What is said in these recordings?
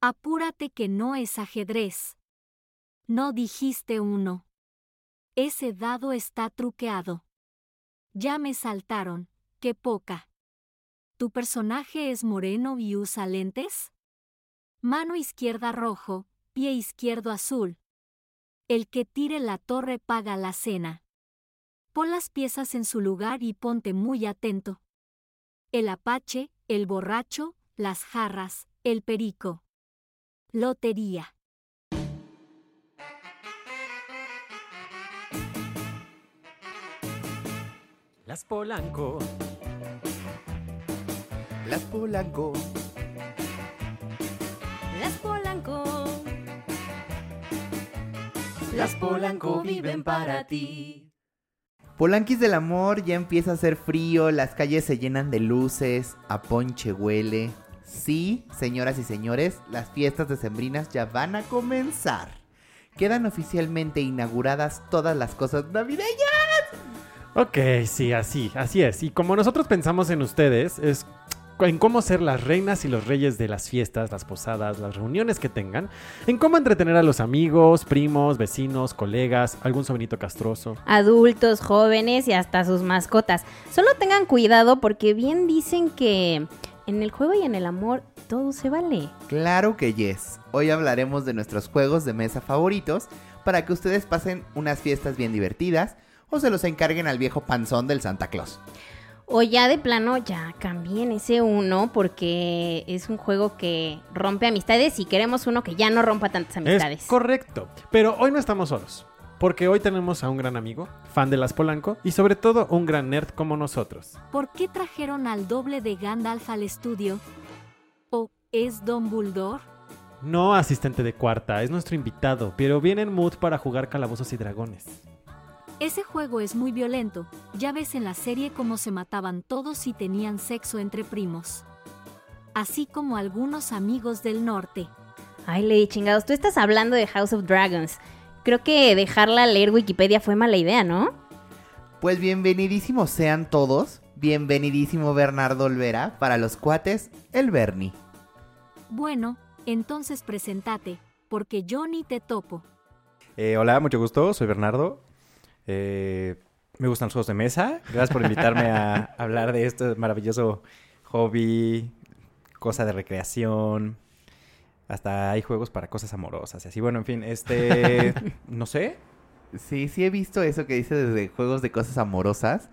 Apúrate que no es ajedrez. No dijiste uno. Ese dado está truqueado. Ya me saltaron, qué poca. ¿Tu personaje es moreno y usa lentes? Mano izquierda rojo, pie izquierdo azul. El que tire la torre paga la cena. Pon las piezas en su lugar y ponte muy atento. El apache, el borracho, las jarras, el perico. Lotería. Las Polanco. Las Polanco. Las Polanco. Las Polanco viven para ti. Polanquis del amor, ya empieza a hacer frío, las calles se llenan de luces, a ponche huele. Sí, señoras y señores, las fiestas decembrinas ya van a comenzar. Quedan oficialmente inauguradas todas las cosas navideñas. Ok, sí, así, así es. Y como nosotros pensamos en ustedes, es en cómo ser las reinas y los reyes de las fiestas, las posadas, las reuniones que tengan, en cómo entretener a los amigos, primos, vecinos, colegas, algún sobrinito castroso. Adultos, jóvenes y hasta sus mascotas. Solo tengan cuidado porque bien dicen que en el juego y en el amor todo se vale. Claro que yes. Hoy hablaremos de nuestros juegos de mesa favoritos para que ustedes pasen unas fiestas bien divertidas o se los encarguen al viejo panzón del Santa Claus. O ya de plano, ya cambien ese uno porque es un juego que rompe amistades y queremos uno que ya no rompa tantas amistades. Es correcto. Pero hoy no estamos solos. Porque hoy tenemos a un gran amigo, fan de las Polanco, y sobre todo un gran nerd como nosotros. ¿Por qué trajeron al doble de Gandalf al estudio? ¿O es Don Bulldor? No asistente de cuarta, es nuestro invitado, pero viene en mood para jugar calabozos y dragones. Ese juego es muy violento, ya ves en la serie cómo se mataban todos y tenían sexo entre primos. Así como algunos amigos del norte. Ay, Lady chingados, tú estás hablando de House of Dragons. Creo que dejarla leer Wikipedia fue mala idea, ¿no? Pues bienvenidísimos sean todos. Bienvenidísimo Bernardo Olvera para los cuates, el Bernie. Bueno, entonces presentate, porque yo ni te topo. Eh, hola, mucho gusto, soy Bernardo. Eh, me gustan los juegos de mesa. Gracias por invitarme a hablar de este maravilloso hobby, cosa de recreación. Hasta hay juegos para cosas amorosas y así. Bueno, en fin, este. no sé. Sí, sí he visto eso que dice desde juegos de cosas amorosas.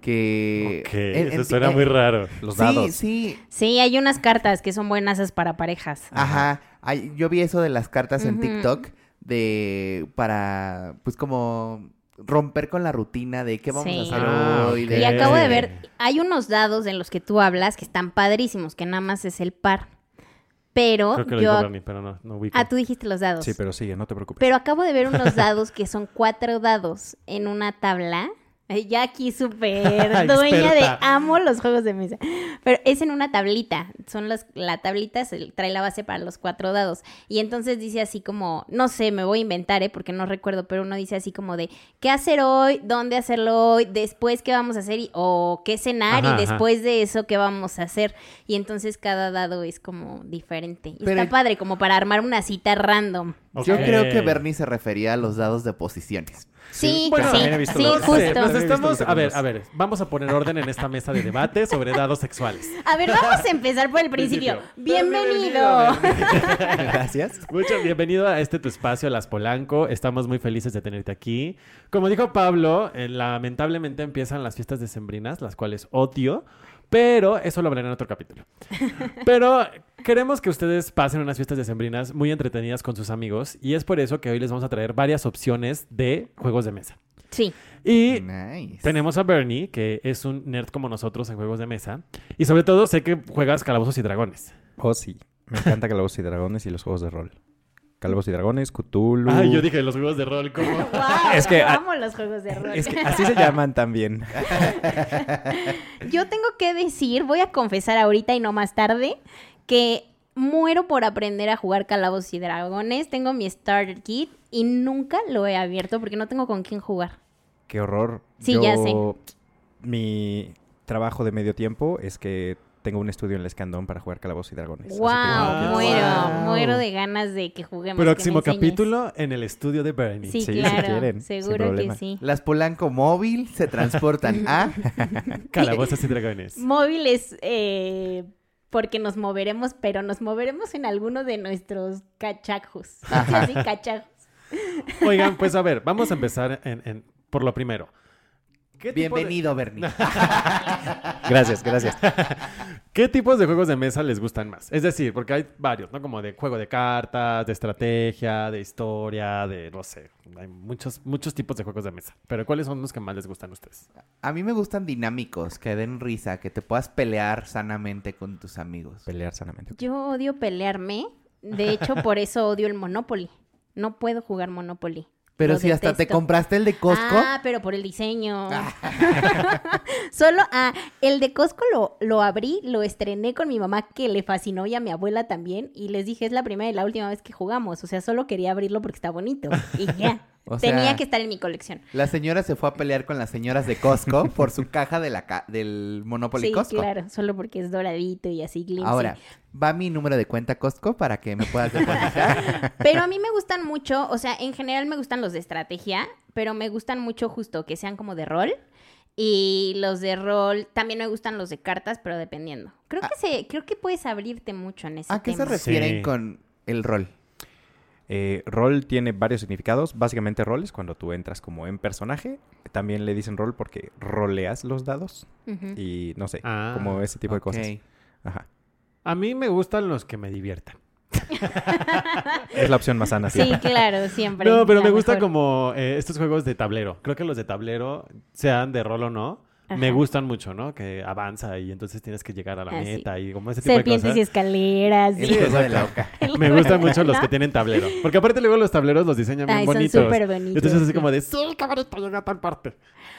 Que. Ok, eso en- suena eh, muy raro. Los sí, dados. sí. Sí, hay unas cartas que son buenas para parejas. Ajá. Ay, yo vi eso de las cartas en. TikTok de para pues como romper con la rutina de qué vamos Sí. a hacer Ah, hoy. de- Y acabo de ver, hay unos dados en los que tú hablas que están padrísimos, que nada más es el par. Pero Creo que lo yo... dijo Bernie, pero no, no ubico. Ah, tú dijiste los dados. Sí, pero sigue, no te preocupes. Pero acabo de ver unos dados que son cuatro dados en una tabla. Ya aquí súper dueña de amo los juegos de mesa. Pero es en una tablita. Son las, la tablita se trae la base para los cuatro dados. Y entonces dice así como, no sé, me voy a inventar, ¿eh? porque no recuerdo, pero uno dice así como de qué hacer hoy, dónde hacerlo hoy, después qué vamos a hacer y- o qué cenar Ajá, y ajá. después de eso qué vamos a hacer. Y entonces cada dado es como diferente. Y Pero- está padre, como para armar una cita random. Yo creo que Bernie se refería a los dados de posiciones. Sí, Bueno, sí, también he visto sí, los- justo. nos estamos... A ver, a ver, vamos a poner orden en esta mesa de debate sobre dados sexuales. A ver, vamos a empezar por el principio. Principio. Bienvenido. Gracias. Mucho bienvenido a este tu espacio, Las Polanco. Estamos muy felices de tenerte aquí. Como dijo Pablo, eh, lamentablemente empiezan las fiestas decembrinas, las cuales odio, pero eso lo hablaré en otro capítulo. Pero queremos que ustedes pasen unas fiestas decembrinas muy entretenidas con sus amigos y es por eso que hoy les vamos a traer varias opciones de juegos de mesa. Sí, Y Nice. tenemos a Bernie, que es un nerd como nosotros en juegos de mesa. Y sobre todo sé que juegas calabozos y dragones. Oh, sí. Me encanta Calabozos y Dragones y los juegos de rol. Calabozos y Dragones, Cthulhu. Ay, yo dije los juegos de rol como... wow, Es que, ah, amo los juegos de rol. Es que así se llaman también. Yo tengo que decir, voy a confesar ahorita y no más tarde, que muero por aprender a jugar calabozos y dragones. Tengo mi starter kit y nunca lo he abierto porque no tengo con quién jugar. Qué horror. Sí, Yo- ya sé. Mi trabajo de medio tiempo es que tengo un estudio en el Escandón para jugar Calabozos y Dragones. que Wow, muero, Wow. muero de ganas de que juguemos. Próximo capítulo en el estudio de Bernie. Sí, Sí, si claro, quieren, seguro que sí. Las Polanco móvil se transportan a... Calabozos y dragones. Móviles, eh, porque nos moveremos, pero nos moveremos en alguno de nuestros cachajos. Ajá. Así, cachajos. Oigan, pues a ver, vamos a empezar en- en- por lo primero. ¿Qué tipo de- Bienvenido, Bernie. Gracias, gracias. ¿Qué tipos de juegos de mesa les gustan más? Es decir, porque hay varios, ¿no? Como de juego de cartas, de estrategia, de historia, de no sé. Hay muchos, muchos tipos de juegos de mesa. Pero ¿cuáles son los que más les gustan a ustedes? A mí me gustan dinámicos, que den risa, que te puedas pelear sanamente con tus amigos. Pelear sanamente. Yo odio pelearme. De hecho, por eso odio el Monopoly. No puedo jugar Monopoly. Pero Lo si hasta te compraste el de Costco, Ah, pero por el diseño. Solo, ah, el de Costco lo, lo abrí, lo estrené con mi mamá que le fascinó y a mi abuela también. Y les dije, es la primera y la última vez que jugamos. O sea, solo quería abrirlo porque está bonito. Y ya. O sea- Tenía que estar en mi colección. la señora se fue a pelear con las señoras de Costco por su caja de la ca- del Monopoly Sí, Costco. claro. Solo porque es doradito y así glimsy. Ahora, va mi número de cuenta Costco para que me puedas depositar. Pero a mí me gustan mucho, o sea, en general me gustan los de estrategia, pero me gustan mucho justo que sean como de rol. Y los de rol, también me gustan los de cartas, pero dependiendo. Creo que se, creo que puedes abrirte mucho en ese ¿A qué se refieren Sí. con el rol? Eh, rol tiene varios significados. Básicamente rol es cuando tú entras como en personaje. También le dicen rol porque roleas los dados. Y no sé, Ah, como ese tipo de cosas. Ajá. A mí me gustan los que me diviertan. Es la opción más sana. Sí, claro, siempre. No, pero me gusta mejor. como eh, estos juegos de tablero. Creo que los de tablero, sean de rol o no, me gustan mucho, ¿no? Que avanza y entonces tienes que llegar a la Ah, sí. meta y como ese tipo de Serpientes cosas. y escaleras. Y- juego de la. Me gustan mucho los ¿No? que tienen tablero. Porque aparte luego los tableros los diseñan bien Ay, son bonitos. súper bonitos, Entonces así sí. como de, sí, cabrito, llega a tal parte.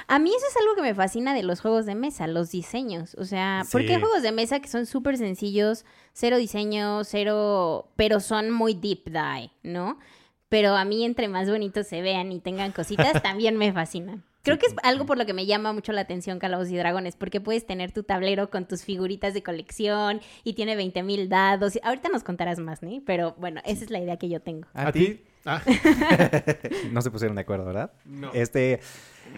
A mí eso es algo que me fascina de los juegos de mesa, los diseños. O sea, porque hay Sí. juegos de mesa que son súper sencillos, cero diseño, cero, pero son muy deep dive, ¿no? Pero a mí entre más bonitos se vean y tengan cositas, también me fascinan. Creo que es algo por lo que me llama mucho la atención Calabozos y Dragones, porque puedes tener tu tablero con tus figuritas de colección y tiene 20 mil dados. Ahorita nos contarás más, ¿no? Pero bueno, esa es la idea que yo tengo. ¿A, ti? Ah, No se pusieron de acuerdo, ¿verdad? no. Este,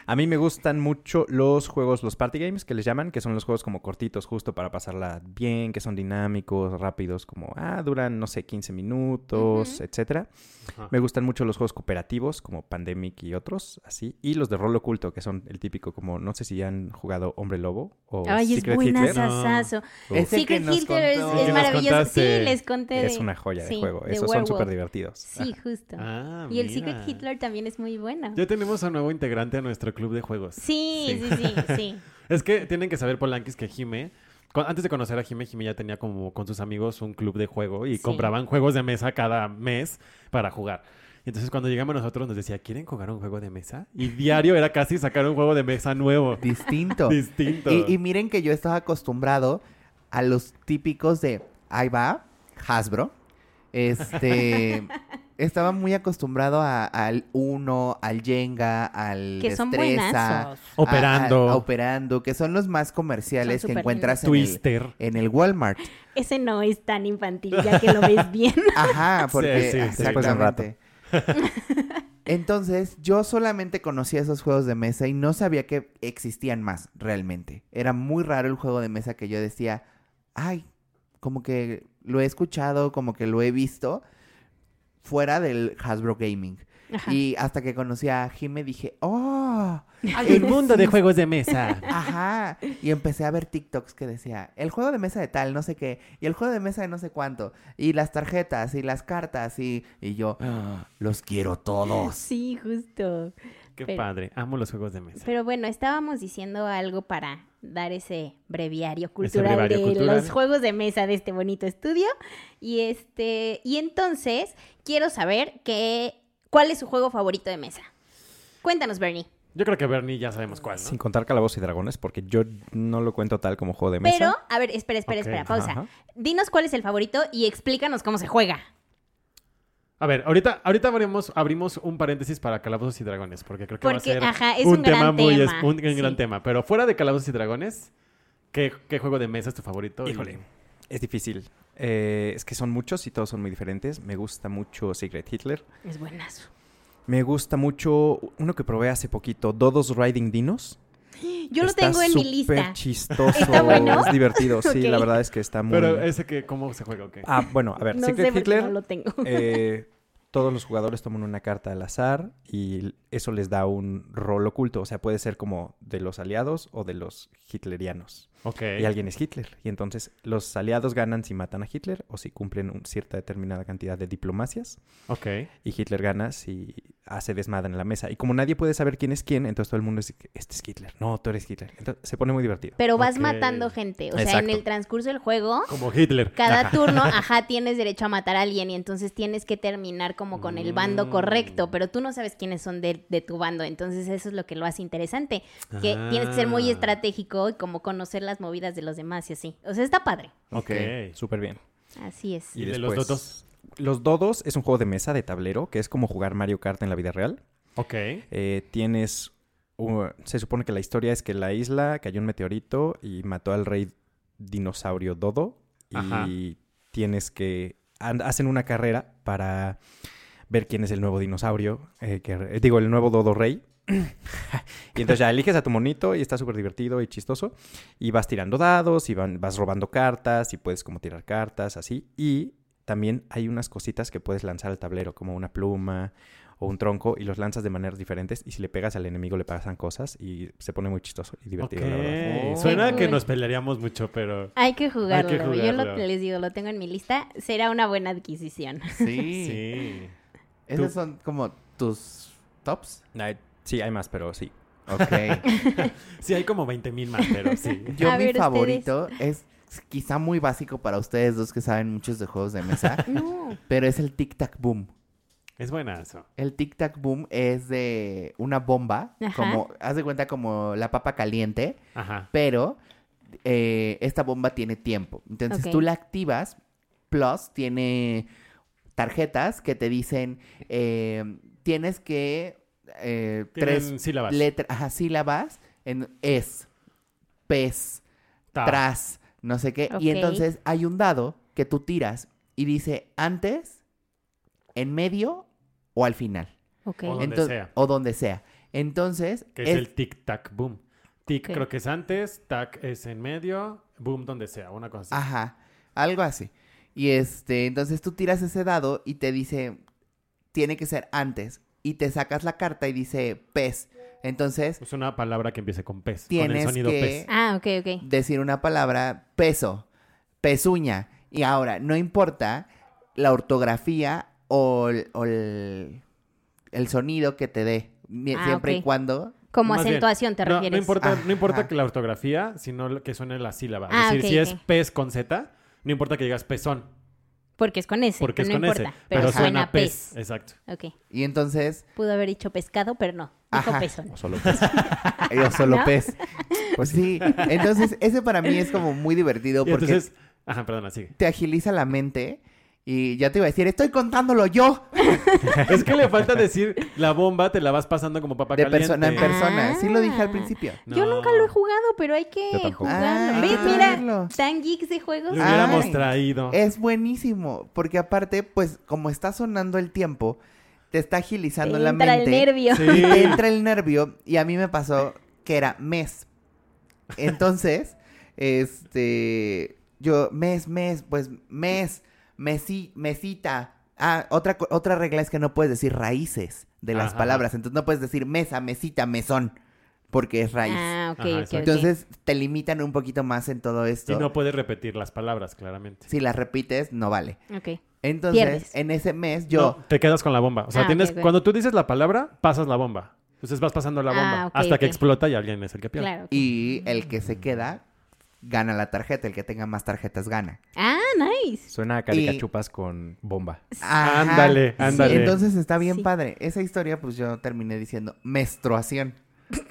a mí me gustan mucho los juegos, los party games que les llaman, que son los juegos como cortitos, justo para pasarla bien, que son dinámicos, rápidos, como, ah, duran, no sé, 15 minutos, Ujú. etcétera. Ajá. Me gustan mucho los juegos cooperativos, como Pandemic y otros, así. Y los de rol oculto, que son el típico, como, no sé si han jugado Hombre Lobo o Ay, es Secret buena Hitler. No. sasazo. Es que Secret Hitler es, es maravilloso. Sí, les conté. es una joya de sí, juego. de Esos son súper divertidos. Sí, justo. Ah, y el mira. Secret Hitler también es muy bueno. Ya tenemos a un nuevo integrante a nuestro club de juegos. Sí, sí, sí, sí. Es que tienen que saber, Polanquis, que Jime, antes de conocer a Jime, Jime ya tenía como con sus amigos un club de juego y Sí. compraban juegos de mesa cada mes para jugar. Y entonces cuando llegamos nosotros nos decía, ¿quieren jugar un juego de mesa? Y diario era casi sacar un juego de mesa nuevo. Distinto. Distinto. Y, y miren que yo estaba acostumbrado a los típicos de ahí va, Hasbro. Este. Estaba muy acostumbrado a- al Uno, al Jenga, al Que son Destreza. buenazos. a- Operando. a- a operando, que son los más comerciales Son que encuentras en el, Twister. en el Walmart. Ese no es tan infantil, ya que lo ves bien. Ajá, porque Sí, sí, sí. Después de un rato. exactamente. Entonces, yo solamente conocía esos juegos de mesa y no sabía que existían más realmente. Era muy raro el juego de mesa que yo decía, ay, como que lo he escuchado, como que lo he visto fuera del Hasbro Gaming. Ajá. Y hasta que conocí a Jime dije, oh, Hay un mundo de juegos de mesa. Ajá. Y empecé a ver TikToks que decía, el juego de mesa de tal, no sé qué, y el juego de mesa de no sé cuánto, y las tarjetas, y las cartas, y, y yo, "Ah, los quiero todos. Sí, justo. Qué Pero- padre. Amo los juegos de mesa. Pero bueno, estábamos diciendo algo para dar ese breviario cultural breviario de cultural. los juegos de mesa de este bonito estudio. Y este, y entonces quiero saber que, cuál es su juego favorito de mesa. Cuéntanos, Bernie. Yo creo que Bernie ya sabemos cuál, ¿no? Sin contar Calabozos y Dragones, porque yo no lo cuento tal como juego de mesa. Pero, a ver, espera, espera, espera, ajá, pausa. ajá. Dinos cuál es el favorito y explícanos cómo se juega. A ver, ahorita, ahorita abrimos, abrimos un paréntesis para Calabozos y Dragones, porque creo que va a ser ajá, es un, un tema gran muy tema, es- un, un gran tema. Pero fuera de Calabozos y Dragones, ¿Qué, qué juego de mesa es tu favorito? Y- Híjole, es difícil. Eh, es que son muchos y todos son muy diferentes. Me gusta mucho Secret Hitler. Es buenazo. Me gusta mucho uno que probé hace poquito, Dodos Riding Dinos. Yo lo Está tengo en mi súper lista. chistoso. ¿Está bueno? Es divertido, sí, la verdad es que está muy... Pero ese que, ¿cómo se juega? Ah, bueno, a ver, No Secret sé Hitler, no lo tengo. eh, todos los jugadores toman una carta al azar y eso les da un rol oculto. O sea, puede ser como de los aliados o de los hitlerianos. ok. Y alguien es Hitler. Y entonces los aliados ganan si matan a Hitler o si cumplen un- cierta determinada cantidad de diplomacias. Ok. Y Hitler gana si hace desmadre en la mesa. Y como nadie puede saber quién es quién, entonces todo el mundo dice, este es Hitler. No, tú eres Hitler. Entonces se pone muy divertido. Pero vas matando gente. O sea, en el transcurso del juego, Como Hitler. cada turno, ajá, tienes derecho a matar a alguien y entonces tienes que terminar como con el bando Mm. correcto, pero tú no sabes quiénes son de, de tu bando. Entonces eso es lo que lo hace interesante. Que tienes que ser muy Ah. estratégico y como conocer las movidas de los demás y así. O sea, está padre. Ok. Súper bien. Así es. ¿Y de los dodos? Los dodos es un juego de mesa de tablero que es como jugar Mario Kart en la vida real. Ok. Eh, tienes. se supone que la historia es que en la isla cayó un meteorito y mató al rey dinosaurio Dodo. Ajá. Y tienes que. hacen una carrera para ver quién es el nuevo dinosaurio. eh, que, eh, digo, el nuevo Dodo Rey. y entonces ya eliges a tu monito y está súper divertido y chistoso. Y vas tirando dados y van- vas robando cartas y puedes como tirar cartas, así. Y también hay unas cositas que puedes lanzar al tablero, como una pluma o un tronco, y los lanzas de maneras diferentes. Y si le pegas al enemigo, le pasan cosas y se pone muy chistoso y divertido, la verdad. Oh. Suena que nos pelearíamos mucho, pero... Hay que jugarlo. Yo jugarlo. lo, les digo, lo tengo en mi lista. Será una buena adquisición. Sí. Sí. Esos son como tus tops. Sí, hay más, pero sí. Ok. Sí, hay como 20 mil más, pero sí. Yo A mi ver, ustedes. favorito es quizá muy básico para ustedes dos que saben muchos de juegos de mesa, No. pero es el Tic Tac Boom. Es buenazo. El Tic Tac Boom es de una bomba, Ajá. como, haz de cuenta como la papa caliente, Ajá. pero eh, esta bomba tiene tiempo. Entonces tú la activas, plus tiene tarjetas que te dicen, eh, tienes que eh, tres sílabas. letras, ajá, sílabas en es, pez, Ta. tras, no sé qué. Y entonces hay un dado que tú tiras y dice antes, en medio o al final. Ok. O donde Entonces- sea. O donde sea. Entonces, Que es, es- el tic-tac boom. Tic creo que es antes, tac es en medio, boom donde sea, una cosa así. Ajá, algo así. Y este, entonces tú tiras ese dado y te dice, tiene que ser antes. Y te sacas la carta y dice pez. Entonces, Es una palabra que empiece con pez, con Tienes el sonido que- pez. Ah, ok, ok. decir una palabra peso, pezuña. Y ahora, no importa la ortografía o el, o el- el sonido que te dé. Ah, siempre y cuando. Como Más bien, acentuación te refieres. no importa, no importa que la ortografía, sino que suene la sílaba. Ah, es decir, si es pez con Z, no importa que digas pezón, Porque es con ese. porque es no con importa. ese. Pero, suena pez. Exacto. Ok. Y entonces, Pudo haber dicho pescado, pero no. Dijo Ajá. pezón. O solo pez. yo solo ¿No? pez. Pues sí. Entonces, ese para mí es como muy divertido Y porque entonces, ajá, perdona, sigue. te agiliza la mente. Y ya te iba a decir, estoy contándolo yo. es que le falta decir la bomba, te la vas pasando como papa De caliente. persona en persona. Sí lo dije al Ah. principio. Yo nunca lo he jugado, pero hay que jugarlo. Ah, Mira, tan geeks de juegos. Lo hubiéramos Ay. traído. Es buenísimo. Porque aparte, pues, como está sonando el tiempo, te está agilizando Te la entra mente. el nervio. Sí. Te entra el nervio. Y a mí me pasó que era mes. Entonces, este. Yo, mes, mes, pues, mes, mesi, mesita. Ah, otra, otra regla es que no puedes decir raíces de las Ajá. palabras. Entonces no puedes decir mesa, mesita, mesón. Porque es raíz. Ah, ok, Ajá. Entonces te limitan un poquito más en todo esto. Y no puedes repetir las palabras, claramente. Si las repites, no vale. Ok. Entonces, Pierdes. en ese mes yo... No, te quedas con la bomba. O sea, Ah, tienes, cuando tú dices la palabra, pasas la bomba. Entonces vas pasando la Ah, bomba hasta que explota y alguien es el que pierde. Claro. Y el que se queda, gana la tarjeta. El que tenga más tarjetas, gana. Ah, nice. Suena a caricachupas con bomba. Ajá. Ándale, ándale. Entonces está bien Sí. padre. Esa historia, pues yo terminé diciendo menstruación.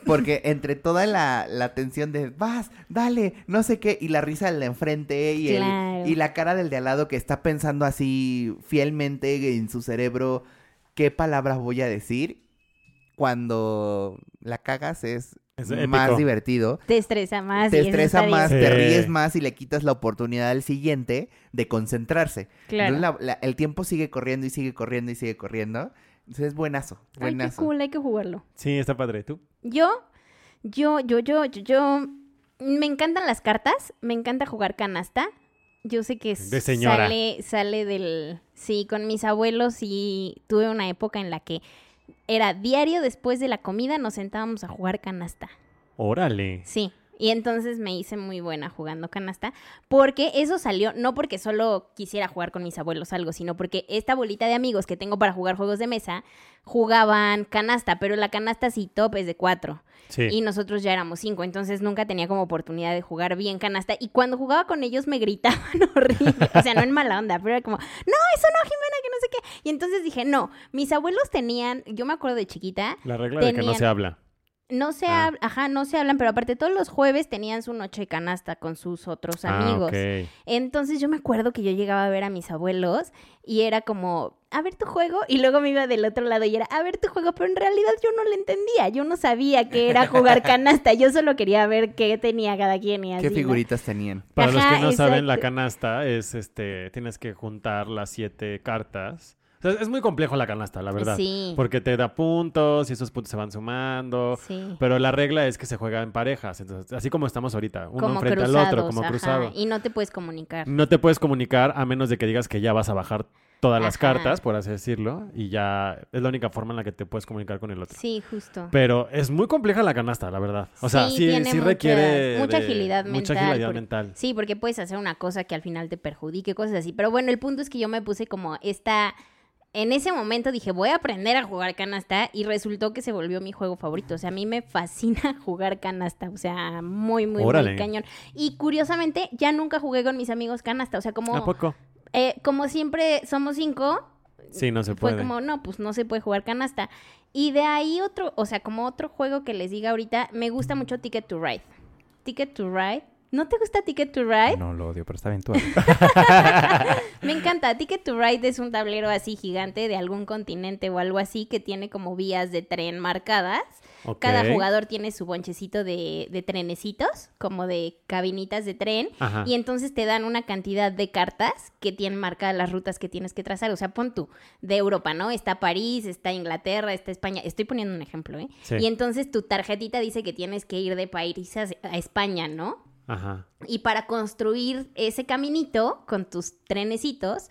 Porque entre toda la, la tensión de vas, dale, no sé qué, y la risa del de enfrente y, el- y la cara del de al lado que está pensando así fielmente en su cerebro qué palabras voy a decir, cuando la cagas es, Es épico. más divertido. Te estresa más. te estresa más, bien. te ríes más y le quitas la oportunidad al siguiente de concentrarse. Claro. Entonces, la- la- el tiempo sigue corriendo y sigue corriendo y sigue corriendo. Entonces es buenazo, Ay, qué buenazo. cool, hay que jugarlo. Sí, está padre. ¿Tú? Yo, yo, yo, yo, yo, yo, me encantan las cartas, me encanta jugar canasta. Yo sé que De señora. sale, sale del, sí, con mis abuelos y tuve una época en la que era diario después de la comida nos sentábamos a jugar canasta. Órale. Sí. Y entonces me hice muy buena jugando canasta, porque eso salió, no porque solo quisiera jugar con mis abuelos algo, sino porque esta bolita de amigos que tengo para jugar juegos de mesa jugaban canasta, pero la canasta sí top es de cuatro. Sí. Y nosotros ya éramos cinco, entonces nunca tenía como oportunidad de jugar bien canasta. Y cuando jugaba con ellos me gritaban horrible. O sea, no en mala onda, pero era como, no, eso no, Jimena, que no sé qué. Y entonces dije, no, mis abuelos tenían, yo me acuerdo de chiquita, La regla de que no se habla. No se Ah. hablan, ajá, no se hablan, pero aparte todos los jueves tenían su noche de canasta con sus otros amigos. Ah, ok. Entonces yo me acuerdo que yo llegaba a ver a mis abuelos y era como, a ver tu juego, y luego me iba del otro lado y era, a ver tu juego, pero en realidad yo no le entendía, yo no sabía que era jugar canasta, yo solo quería ver qué tenía cada quien y así. ¿Qué ¿no? figuritas tenían? Para los que no saben, la canasta es, este, tienes que juntar las siete cartas. O sea, es muy complejo la canasta, la verdad. Sí. Porque te da puntos y esos puntos se van sumando. Sí. Pero la regla es que se juega en parejas. Entonces, así como estamos ahorita, uno como enfrente cruzados, al otro, como ajá, cruzado. Y no te puedes comunicar. No te puedes comunicar a menos de que digas que ya vas a bajar todas las cartas, por así decirlo. Y ya es la única forma en la que te puedes comunicar con el otro. Sí, justo. Pero es muy compleja la canasta, la verdad. O sea, Sí, sí, tiene sí requiere. mucha agilidad Mucha mental, agilidad porque- mental. Sí, porque puedes hacer una cosa que al final te perjudique, cosas así. Pero bueno, el punto es que yo me puse como esta... En ese momento dije, voy a aprender a jugar canasta y resultó que se volvió mi juego favorito. O sea, a mí me fascina jugar canasta. O sea, muy, muy, Órale. muy cañón. Y curiosamente, ya nunca jugué con mis amigos canasta. O sea, ¿A como, poco? eh, como siempre somos cinco, Sí, no se fue puede. como, no, pues no se puede jugar canasta. Y de ahí otro, o sea, como otro juego que les diga ahorita, me gusta mucho Ticket to Ride. Ticket to Ride. ¿No te gusta Ticket to Ride? No lo odio, pero está bien tú. Me encanta. Ticket to Ride es un tablero así gigante de algún continente o algo así que tiene como vías de tren marcadas. Cada jugador tiene su bonchecito de, de trenecitos, como de cabinitas de tren. Ajá. Y entonces te dan una cantidad de cartas que tienen marcadas las rutas que tienes que trazar. O sea, pon tú, de Europa, ¿no? Está París, está Inglaterra, está España. Estoy poniendo un ejemplo, ¿eh? Sí. Y entonces tu tarjetita dice que tienes que ir de París a España, ¿no? Ajá. Y para construir ese caminito con tus trenecitos,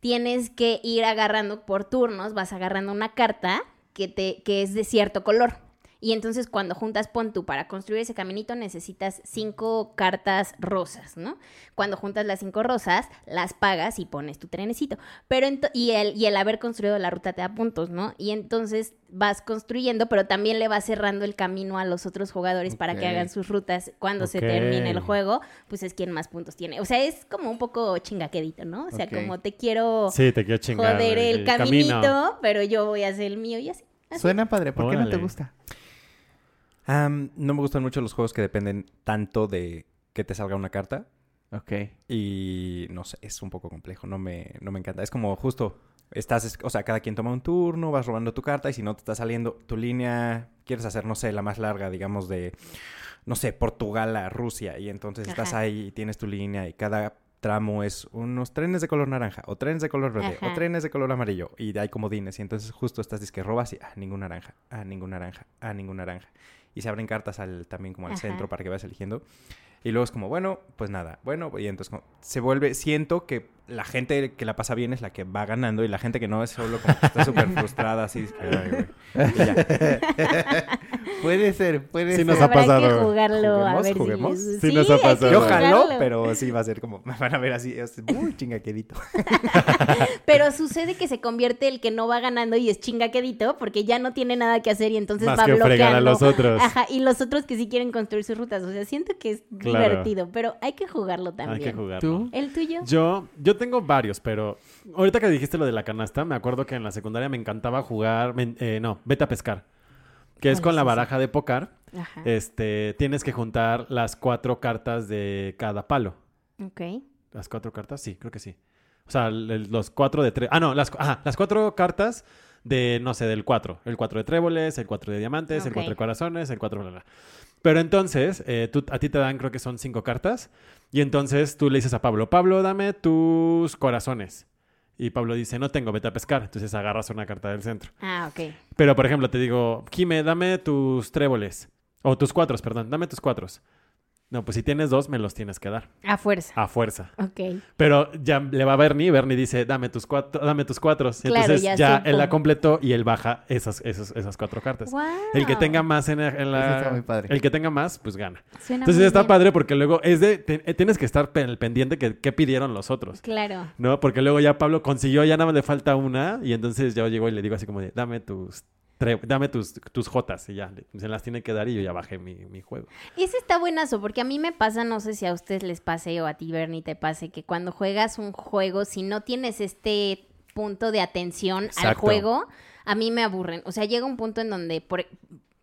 tienes que ir agarrando por turnos, vas agarrando una carta que, te, que es de cierto color. Y entonces cuando juntas pon tú para construir ese caminito necesitas cinco cartas rosas, ¿no? Cuando juntas las cinco rosas, las pagas y pones tu trenecito. Pero y, el, y el haber construido la ruta te da puntos, ¿no? Y entonces vas construyendo, pero también le vas cerrando el camino a los otros jugadores para que hagan sus rutas cuando se termine el juego, pues es quien más puntos tiene. O sea, es como un poco chingaquedito, ¿no? O sea, como te quiero Sí, te quiero chingar. joder el, caminito, camino. pero yo voy a hacer el mío y así. así. Suena padre, ¿por qué no te gusta? No me gustan mucho los juegos que dependen tanto de que te salga una carta. Ok. Y no sé, es un poco complejo, no me, no me encanta. Es como justo, estás, es- o sea, cada quien toma un turno, vas robando tu carta y si no te está saliendo tu línea, quieres hacer, no sé, la más larga, digamos, de, no sé, Portugal a Rusia. Y entonces estás ahí y tienes tu línea y cada tramo es unos trenes de color naranja o trenes de color verde o trenes de color amarillo y hay comodines y entonces justo estás disque robas y ah, ningún naranja, ah, ningún naranja, ah, ningún naranja. Y se abren cartas al, también como al Ajá. centro para que vayas eligiendo. Y luego es como, bueno, pues nada, bueno, y entonces como- se vuelve, siento que la gente que la pasa bien es la que va ganando y la gente que no es solo como que está súper frustrada, así, ay. Puede ser, puede Sí ser. nos ha Habrá que pasado. jugarlo a ¿Juguemos? ver ¿Juguemos? si... Sí nos ha pasado. Yo jugarlo. jalo, pero sí va a ser como, me van a ver así, es muy chingaquedito. Pero sucede que se convierte el que no va ganando y es chingaquedito porque ya no tiene nada que hacer y entonces Más va que fregar bloqueando. a los otros. Ajá, y los otros que sí quieren construir sus rutas. O sea, siento que es Claro. divertido, pero hay que jugarlo también. Hay que jugar. ¿Tú? ¿El tuyo? Yo, yo tengo varios, pero ahorita que dijiste lo de la canasta, me acuerdo que en la secundaria me encantaba jugar, eh, no, vete a pescar, que es ¿Cuál con la baraja de pócar. Ajá. Este, tienes que juntar las cuatro cartas de cada palo. Ok. ¿Las cuatro cartas? Sí, creo que sí. O sea, los cuatro de tres. Ah, no, las, ajá, las cuatro cartas de, no sé, del 4. El 4 de tréboles, el 4 de diamantes, el. 4 de corazones, el 4 bla, bla. Pero entonces, eh, tú, a ti te dan, creo que son cinco cartas. Y entonces tú le dices a Pablo, Pablo, dame tus corazones. Y Pablo dice, no tengo, vete a pescar. Entonces agarras una carta del centro. Ah, ok. Pero, por ejemplo, te digo, Jime, dame tus tréboles. O tus cuatros, perdón, dame tus cuatros. No, pues si tienes dos, me los tienes que dar. A fuerza. A fuerza. Ok. Pero ya le va a Bernie, Bernie dice, dame tus cuatro, dame tus cuatros. Y Claro, entonces ya ya, él la completó y él baja esas, esas, esas cuatro cartas. Wow. El que tenga más en, en la... Eso está muy padre. El que tenga más, pues gana. Suena Entonces muy está bien. padre porque luego es de... te- eh, tienes que estar pendiente que, que pidieron los otros. Claro. ¿No? Porque luego ya Pablo consiguió, ya nada más le falta una. Y entonces yo llego y le digo así como de, dame tus... Dame tus, tus jotas y ya, se las tiene que dar y yo ya bajé mi, mi juego. Ese está buenazo, porque a mí me pasa, no sé si a ustedes les pase o a ti, Bernie, te pase, que cuando juegas un juego, si no tienes este punto de atención al juego, a mí me aburren. O sea, llega un punto en donde, por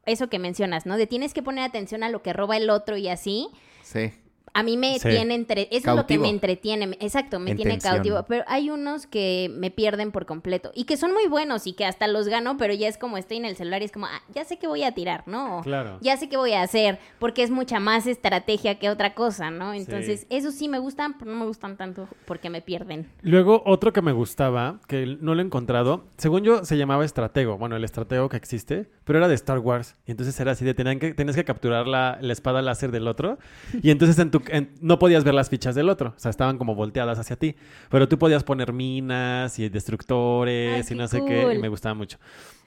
eso que mencionas, ¿no? De tienes que poner atención a lo que roba el otro y así. Sí. A mí me Sí. tiene entre... Eso es lo que me entretiene. Exacto, me En tiene cautivo. Pero hay unos que me pierden por completo. Y que son muy buenos y que hasta los gano, pero ya es como estoy en el celular y es como, ah, ya sé que voy a tirar, ¿no? Claro. Ya sé qué voy a hacer, porque es mucha más estrategia que otra cosa, ¿no? Sí. Entonces, eso sí me gustan, pero no me gustan tanto porque me pierden. Luego, otro que me gustaba, que no lo he encontrado, según yo se llamaba Estratego. Bueno, el Estratego que existe, pero era de Star Wars. Y entonces era así de tenían que, tenías que capturar la, la espada láser del otro. Y entonces en tu, en- no podías ver las fichas del otro. O sea, estaban como volteadas hacia ti. Pero tú podías poner minas y destructores Ay, y no sé qué. cool. Y me gustaba mucho.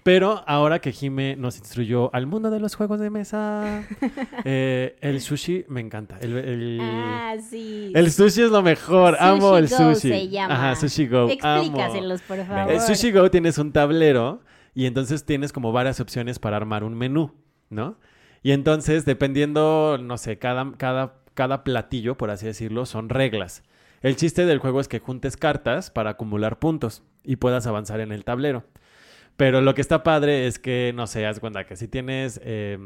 Pero ahora que Jime nos instruyó al mundo de los juegos de mesa, eh, el sushi me encanta. El, el- Ah, sí. el sushi es lo mejor. Sushi Amo el Go sushi. se llama. Ajá, Sushi Go. Explícaselos, por favor. El Sushi Go tienes un tablero y entonces tienes como varias opciones para armar un menú, ¿no? Y entonces, dependiendo, no sé, cada, cada, cada platillo, por así decirlo, son reglas. El chiste del juego es que juntes cartas para acumular puntos y puedas avanzar en el tablero. Pero lo que está padre es que, no sé, haz cuenta que si tienes eh,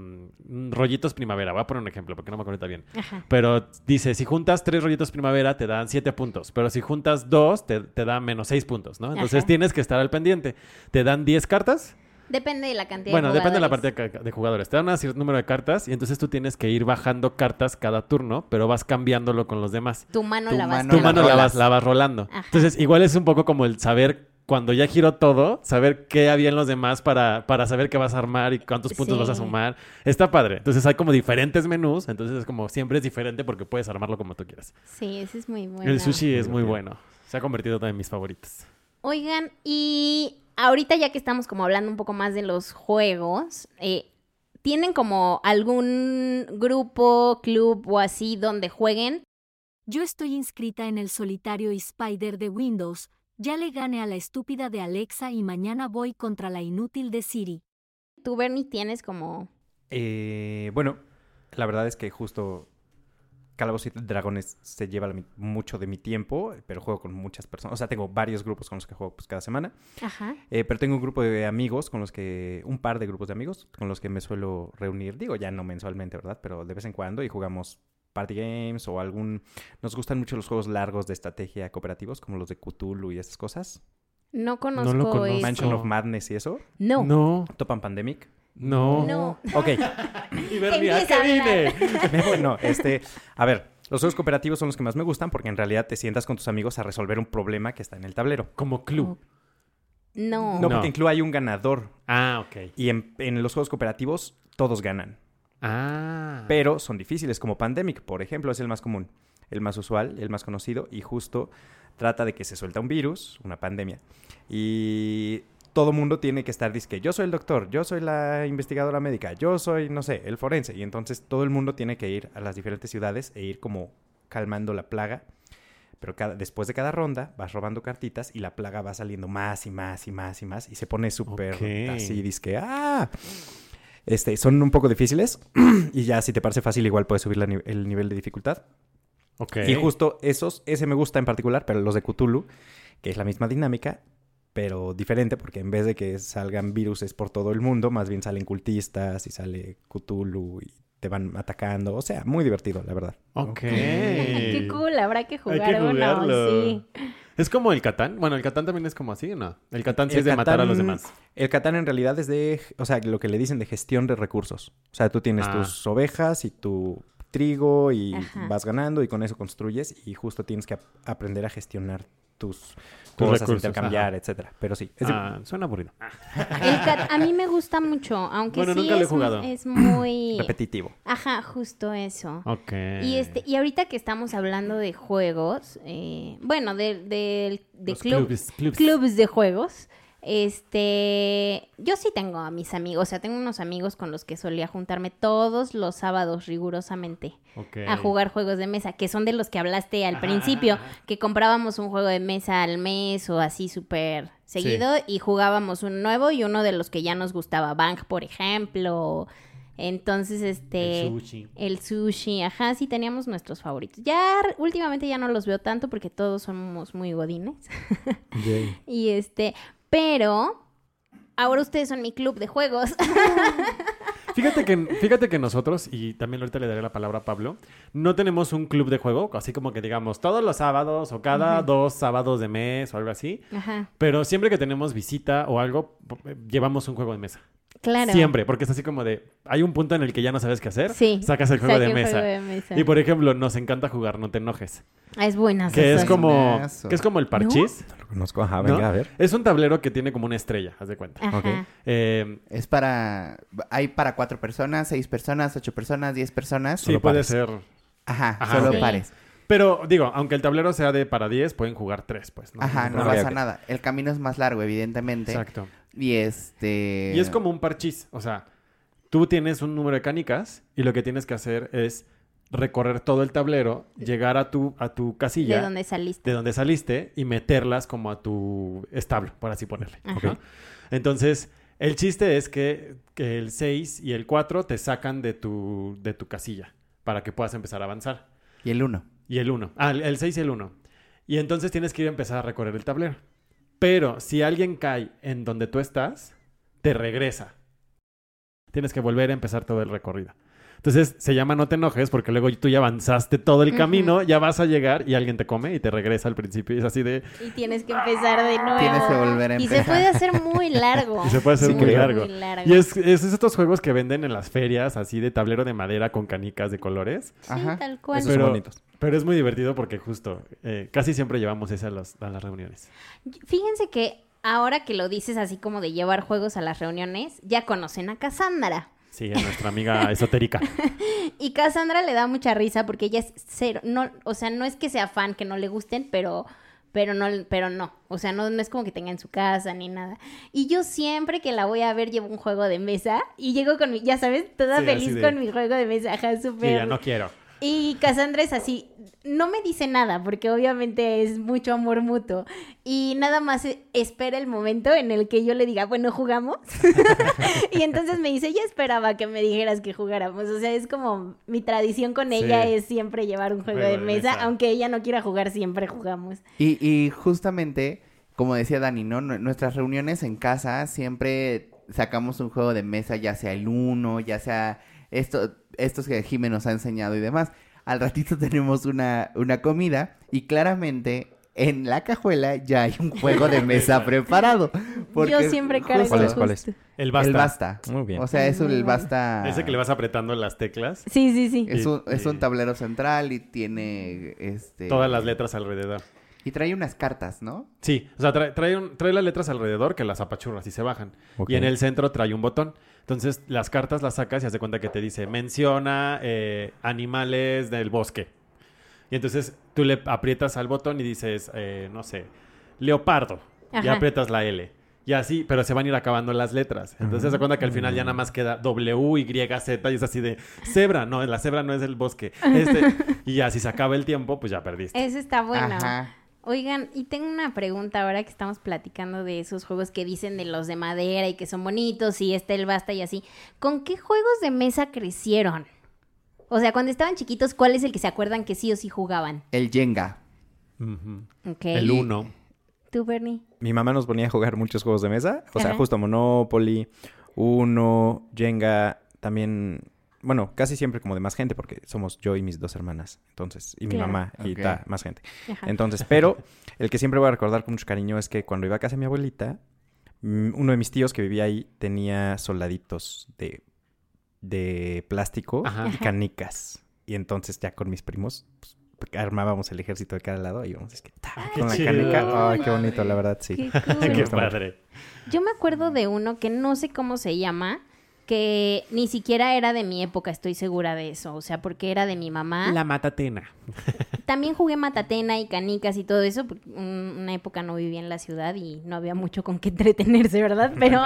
rollitos primavera, voy a poner un ejemplo porque no me acuerdo bien. Ajá. Pero dice, si juntas tres rollitos primavera, te dan siete puntos. Pero si juntas dos, te, te da menos seis puntos, ¿no? Entonces Ajá. tienes que estar al pendiente. Te dan 10 cartas. Depende de la cantidad Bueno, de depende de la jugadores. partida de jugadores. Te dan un cierto número de cartas y entonces tú tienes que ir bajando cartas cada turno, pero vas cambiándolo con los demás. Tu mano Tu la vas mano Tu mano la vas, la vas rolando. Ajá. Entonces, igual es un poco como el saber cuando ya giró todo, saber qué había en los demás para, para saber qué vas a armar y cuántos puntos Sí. vas a sumar. Está padre. Entonces hay como diferentes menús, entonces es como siempre es diferente porque puedes armarlo como tú quieras. Sí, ese es muy bueno. El sushi es muy bueno. Se ha convertido también en mis favoritos. Oigan, y ahorita ya que estamos como hablando un poco más de los juegos, eh, ¿tienen como algún grupo, club o así donde jueguen? Yo estoy inscrita en el solitario y Spider de Windows. Ya le gané a la estúpida de Alexa y mañana voy contra la inútil de Siri. ¿Tú, Bernie, tienes como... Eh, bueno, la verdad es que justo Calabozos y Dragones se lleva mucho de mi tiempo, pero juego con muchas personas. O sea, tengo varios grupos con los que juego pues, cada semana. Ajá. Eh, pero tengo un grupo de amigos con los que, un par de grupos de amigos con los que me suelo reunir. Digo, ya no mensualmente, ¿verdad? Pero de vez en cuando y jugamos party games o algún... Nos gustan mucho los juegos largos de estrategia cooperativos, como los de Cthulhu y esas cosas. No conozco, lo conozco. Mansion of Madness y eso. No. No, Topan Pandemic. No. No. Ok. Y Bernie, ¿a Empieza a qué vine? bueno, este... A ver, los juegos cooperativos son los que más me gustan porque en realidad te sientas con tus amigos a resolver un problema que está en el tablero. Como club. No. No, No. porque incluye hay un ganador. Ah, ok. Y en, en los juegos cooperativos todos ganan. Ah. Pero son difíciles, como Pandemic, por ejemplo, es el más común, el más usual, el más conocido, y justo trata de que se suelta un virus, una pandemia, y todo mundo tiene que estar disque, yo soy el doctor, yo soy la investigadora médica, yo soy, no sé, el forense, y entonces todo el mundo tiene que ir a las diferentes ciudades e ir como calmando la plaga. Pero cada, después de cada ronda vas robando cartitas y la plaga va saliendo más y más y más y más y se pone súper Ok. así, disque, ¡ah! Este, son un poco difíciles y ya si te parece fácil igual puedes subir la el nivel de dificultad. Ok. Y justo esos, ese me gusta en particular, pero los de Cthulhu, que es la misma dinámica, pero diferente porque en vez de que salgan viruses por todo el mundo, más bien salen cultistas y sale Cthulhu y te van atacando. O sea, muy divertido, la verdad. Ok. Qué cool, habrá que jugar que uno, sí. Es como el Catán. Bueno, el Catán también es como así, ¿no? El Catán sí El es de matar a los demás. El Catán en realidad es de, o sea, lo que le dicen de gestión de recursos. O sea, tú tienes Ah. tus ovejas y tu trigo y Ajá. vas ganando y con eso construyes y justo tienes que ap- aprender a gestionar tus, Tus cosas, recursos, intercambiar, ajá. etcétera. Pero sí, es Ah, suena aburrido. El cat- a mí me gusta mucho, aunque Bueno, sí nunca lo he es, jugado. es muy... repetitivo. Ajá, justo eso. Ok. Y este y ahorita que estamos hablando de juegos, eh, bueno, de, de, de Los club- clubs, clubs. clubs de juegos, este, yo sí tengo a mis amigos, o sea, tengo unos amigos con los que solía juntarme todos los sábados rigurosamente a jugar juegos de mesa, que son de los que hablaste al principio, que comprábamos un juego de mesa al mes o así súper seguido y jugábamos un nuevo y uno de los que ya nos gustaba, Bang, por ejemplo. Entonces, este... El sushi. El sushi, ajá, sí teníamos nuestros favoritos. Ya últimamente ya no los veo tanto porque todos somos muy godines. y este, pero ahora ustedes son mi club de juegos. Fíjate que, fíjate que nosotros, y también ahorita le daré la palabra a Pablo, no tenemos un club de juego, así como que digamos todos los sábados o cada dos sábados de mes o algo así. ajá, Pero siempre que tenemos visita o algo, p- llevamos un juego de mesa. Claro. Siempre, porque es así como de, hay un punto en el que ya no sabes qué hacer, Sí, sacas el juego, de mesa. juego de mesa. Y por ejemplo, nos encanta jugar No te enojes, es buena. que es como, que es como el parchís, Lo conozco, ajá, ¿no? venga, a ver. Es un tablero que tiene como una estrella, haz de cuenta. Ajá. Eh, Es para... Hay para cuatro personas, seis personas, ocho personas, diez personas. sí, Solo puede pares. ser. Ajá, Ajá, solo pares. Pero digo, aunque el tablero sea de para 10, pueden jugar 3, pues. ¿no? Ajá, no pasa nada. El camino es más largo, evidentemente. Exacto. Y este... Y es como un parchís. O sea, tú tienes un número de canicas y lo que tienes que hacer es recorrer todo el tablero, llegar a tu, a tu casilla De donde saliste. de donde saliste y meterlas como a tu establo, por así ponerle. Entonces, el chiste es que, que el 6 y el 4 te sacan de tu, de tu casilla para que puedas empezar a avanzar. Y el uno. Y el 1. Ah, el- el 6 y el 1. Y entonces tienes que ir a empezar a recorrer el tablero. Pero si alguien cae en donde tú estás, te regresa. Tienes que volver a empezar todo el recorrido. Entonces se llama no te enojes porque luego tú ya avanzaste todo el camino, ya vas a llegar y alguien te come y te regresa al principio. Y es así de... Y tienes que empezar de nuevo. Tienes que volver a Y se empezar. puede hacer muy largo. Y se puede hacer Sí, muy largo. Muy largo. Y es, es estos juegos que venden en las ferias, así de tablero de madera con canicas de colores. Sí, Ajá. tal cual. Esos Pero- son bonitos. Pero es muy divertido porque justo eh, casi siempre llevamos ese a, los- a las reuniones. Fíjense que ahora que lo dices así como de llevar juegos a las reuniones, ya conocen a Cassandra. Sí, a nuestra amiga esotérica. Y Cassandra le da mucha risa porque ella es cero, no, o sea, no es que sea fan, que no le gusten, pero, pero no, pero no, o sea, no, no es como que tenga en su casa ni nada. Y yo siempre que la voy a ver llevo un juego de mesa y llego con mi, ya sabes, toda Sí, feliz de- con mi juego de mesa, ajá, Sí, ya no quiero. Y Cassandra es así, no me dice nada, porque obviamente es mucho amor mutuo. Y nada más e- espera el momento en el que yo le diga, bueno, jugamos. y entonces me dice, ya esperaba que me dijeras que jugáramos. O sea, es como mi tradición con ella Sí. es siempre llevar un juego, Juego de, de mesa, mesa. aunque ella no quiera jugar, siempre jugamos. Y, y justamente, como decía Dani, ¿no? Nue- Nuestras reuniones en casa siempre sacamos un juego de mesa, ya sea el uno, ya sea esto, estos que Jimé nos ha enseñado y demás. Al ratito tenemos una, una comida y claramente en la cajuela ya hay un juego de mesa preparado. porque yo siempre cargo justo- ¿Cuál es, cuál es? justo. El basta. El basta. Muy bien. O sea, es el basta. Ese que le vas apretando las teclas. Sí, sí, sí. Es un, Y- es un y- tablero central y tiene este Todas las letras alrededor. Y trae unas cartas, ¿no? Sí, o sea, trae, trae, un- trae las letras alrededor que las apachurras y se bajan. Y en el centro trae un botón. Entonces, las cartas las sacas y hace cuenta que te dice, menciona eh, animales del bosque. Y entonces tú le aprietas al botón y dices, eh, no sé, leopardo. Y Ajá. aprietas la L. Y así, pero se van a ir acabando las letras. Entonces se cuenta que al final ya nada más queda W, Y, Z y es así de cebra. No, la cebra no es el bosque. Este, y ya, si se acaba el tiempo, pues ya perdiste. Eso está bueno. Ajá. Oigan, y tengo una pregunta ahora que estamos platicando de esos juegos que dicen de los de madera y que son bonitos y este el basta y así. ¿Con qué juegos de mesa crecieron? O sea, cuando estaban chiquitos, ¿cuál es el que se acuerdan que sí o sí jugaban? El Jenga. Ujú. Ok. El 1. ¿Tú, Bernie? Mi mamá nos ponía a jugar muchos juegos de mesa. O sea, justo Monopoly, Uno, Jenga, también... bueno, casi siempre como de más gente, porque somos yo y mis dos hermanas, entonces, y mi Claro. mamá, y ta, más gente. Ajá. Entonces, pero el que siempre voy a recordar con mucho cariño es que cuando iba a casa de mi abuelita, mm, uno de mis tíos que vivía ahí tenía soldaditos de, de plástico Ajá. y canicas. Y entonces ya con mis primos pues, armábamos el ejército de cada lado y íbamos es que, ta, qué con la chido. canica. Ay, qué bonito, la verdad, sí. Qué Sí, cool. Qué padre. Yo me acuerdo de uno que no sé cómo se llama, que ni siquiera era de mi época, estoy segura de eso. O sea, porque era de mi mamá. La matatena. También jugué matatena y canicas y todo eso. una época no vivía en la ciudad y no había mucho con qué entretenerse, ¿verdad? Pero,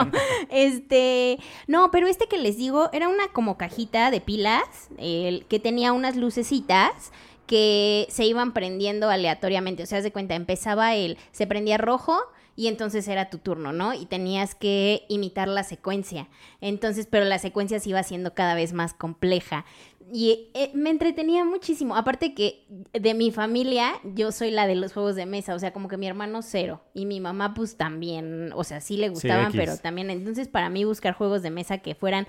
este, no, pero este que les digo era una como cajita de pilas el, que tenía unas lucecitas que se iban prendiendo aleatoriamente. O sea, haz de cuenta, empezaba el, se prendía rojo y entonces era tu turno, ¿no? Y tenías que imitar la secuencia. Entonces, pero la secuencia se iba haciendo cada vez más compleja. Y eh, me entretenía muchísimo. Aparte que de mi familia, yo soy la de los juegos de mesa. O sea, como que mi hermano cero. Y mi mamá, pues también. O sea, sí le gustaban, pero también. Entonces, para mí, buscar juegos de mesa que fueran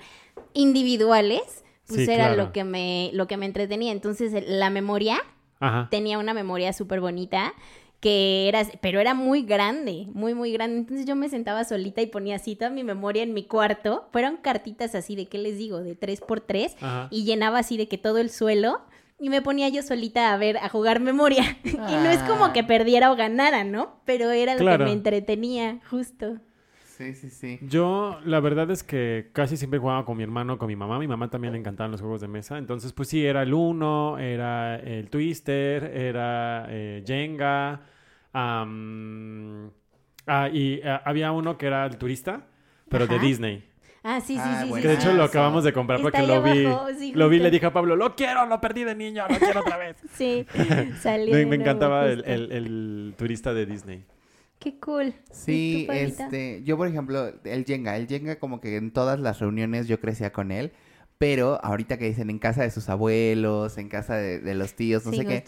individuales, pues Sí, era claro. lo que me, lo que me entretenía. Entonces, la memoria Ajá. tenía una memoria súper bonita que era, pero era muy grande, muy, muy grande. Entonces yo me sentaba solita y ponía así toda mi memoria en mi cuarto. Fueron cartitas así de, ¿qué les digo? De tres por tres. Ajá. Y llenaba así de que todo el suelo. Y me ponía yo solita a ver, a jugar memoria. y no es como que perdiera o ganara, ¿no? Pero era lo Claro. que me entretenía, justo. Sí, sí, sí. Yo, la verdad es que casi siempre jugaba con mi hermano, con mi mamá. Mi mamá también le encantaban los juegos de mesa. Entonces, pues sí, era el Uno, era el Twister, era eh, Jenga. Ah, y ah, había uno que era el turista, pero de. Disney. Ah, sí, sí, Ah, sí, bueno. Que de hecho lo acabamos de comprar Está porque lo vi. abajo, sí, lo vi y le dije a Pablo, lo quiero, lo perdí de niño, lo quiero otra vez. Sí, salió me, me encantaba el, el- el turista de Disney. Qué cool. Sí, este, yo por ejemplo, el Jenga, el Jenga como que en todas las reuniones yo crecía con él, pero ahorita que dicen en casa de sus abuelos, en casa de, de los tíos, no Sí, sé qué,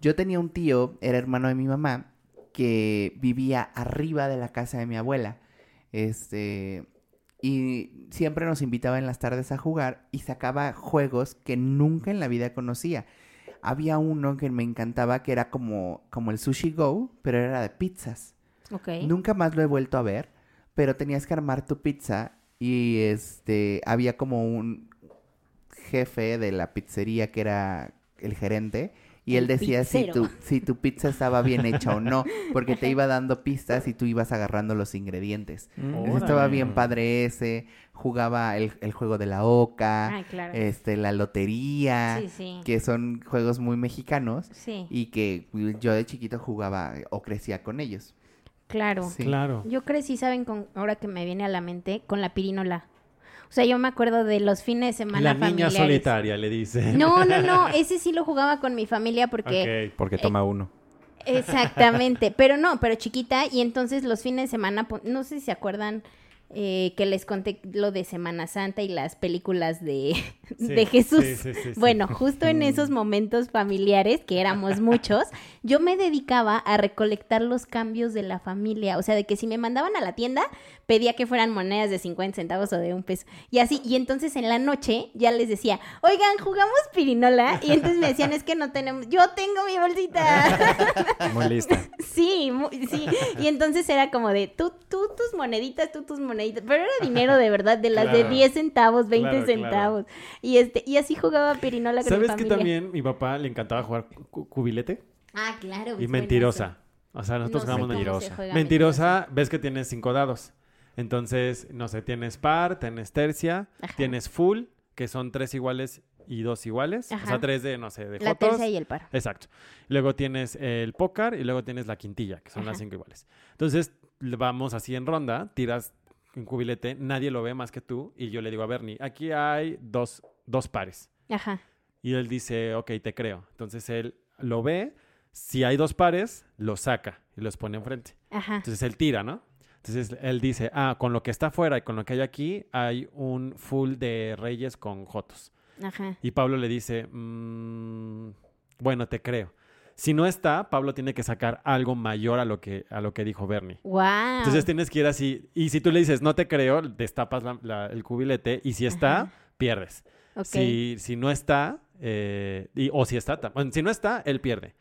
yo tenía un tío, era hermano de mi mamá, que vivía arriba de la casa de mi abuela, este, y siempre nos invitaba en las tardes a jugar y sacaba juegos que nunca en la vida conocía. Había uno que me encantaba que era como, como el Sushi Go, pero era de pizzas. Ok. Nunca más lo he vuelto a ver, pero tenías que armar tu pizza y este había como un jefe de la pizzería que era el gerente y él decía si tu, si tu pizza estaba bien hecha o no, porque te iba dando pistas y tú ibas agarrando los ingredientes. Entonces, estaba bien padre ese, jugaba el, el juego de la oca, Ay, claro. este, la lotería, Sí, sí. que son juegos muy mexicanos Sí, y que yo de chiquito jugaba o crecía con ellos. claro. Sí. Claro. Yo crecí, ¿saben? Con, ahora que me viene a la mente, con la pirinola. O sea, yo me acuerdo de los fines de semana La niña familiares. solitaria, le dice. No, no, no. Ese sí lo jugaba con mi familia porque... Ok. Porque toma uno. Exactamente. Pero no, pero chiquita. Y entonces los fines de semana, pon- no sé si se acuerdan eh, que les conté lo de Semana Santa y las películas de, Sí, de Jesús. sí, sí. Bueno, justo en esos momentos familiares, que éramos muchos, yo me dedicaba a recolectar los cambios de la familia. O sea, de que si me mandaban a la tienda, pedía que fueran monedas de 50 centavos o de un peso. Y así, y entonces en la noche ya les decía, oigan, jugamos pirinola. Y entonces me decían, es que no tenemos, yo tengo mi bolsita. Muy lista. Sí, mu- sí. Y entonces era como de tú, tú tus moneditas, tú tus moneditas. Pero era dinero de verdad, de las de Claro. 10 centavos, 20 Claro, claro. centavos. Y este, y así jugaba pirinola con mi ¿Sabes que también mi papá le encantaba jugar cu- cubilete? Ah, claro. Y es mentirosa. O sea, nosotros No jugamos mentirosa. juega Mentirosa, ves que tienes cinco dados. Entonces, no sé, tienes par, tienes tercia, Ajá. tienes full, que son tres iguales y dos iguales. O sea, tres de, no sé, de La tercia y el paro. Exacto. Luego tienes el póker y luego tienes la quintilla, que son las cinco iguales. Entonces, vamos así en ronda, tiras un cubilete, nadie lo ve más que tú, y yo le digo a Bernie, aquí hay dos, dos pares. Ajá. Y él dice, ok, te creo. Entonces él lo ve, si hay dos pares, los saca y los pone enfrente. Ajá. Entonces él tira, ¿no? Entonces él dice, ah, con lo que está afuera y con lo que hay aquí, hay un full de reyes con jotos. Ajá. Y Pablo le dice, "Mm, bueno, te creo. Si no está, Pablo tiene que sacar algo mayor a lo que, a lo que dijo Bernie. Wow. Entonces tienes que ir así. Y si tú le dices, no te creo, destapas la- la- el cubilete y si está, Ajá. pierdes. Si, si no está, eh, y- o si está, bueno, si no está, él pierde.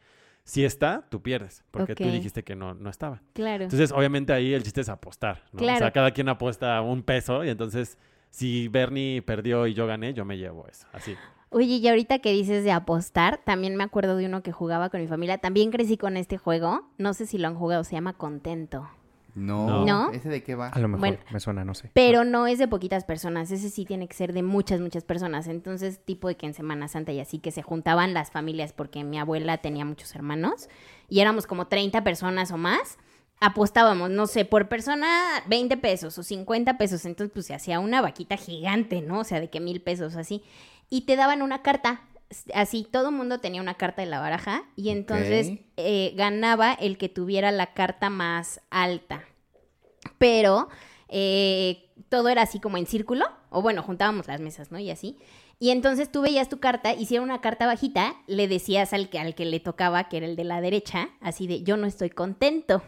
Si está, tú pierdes, porque tú dijiste que no, no estaba. Claro. Entonces, obviamente ahí el chiste es apostar, ¿no? O sea, cada quien apuesta un peso y entonces si Bernie perdió y yo gané, yo me llevo eso, así. Oye, y ahorita que dices de apostar, también me acuerdo de uno que jugaba con mi familia. También crecí con este juego. No sé si lo han jugado, se llama Contento. No. No. ¿Ese de qué va? A lo mejor Bueno. me suena, no sé. Pero no es de poquitas personas, ese sí tiene que ser de muchas, muchas personas. Entonces, tipo de que en Semana Santa y así que se juntaban las familias porque mi abuela tenía muchos hermanos y éramos como 30 personas o más. Apostábamos, no sé, por persona 20 pesos o 50 pesos. Entonces, pues se hacía una vaquita gigante, ¿no? O sea, de que mil pesos así. Y te daban una carta. Así, todo el mundo tenía una carta de la baraja y entonces eh, ganaba el que tuviera la carta más alta pero eh, todo era así como en círculo, o bueno, juntábamos las mesas, ¿no? Y así. Y entonces tú veías tu carta, era una carta bajita, le decías al que, al que le tocaba, que era el de la derecha, así de yo no estoy contento.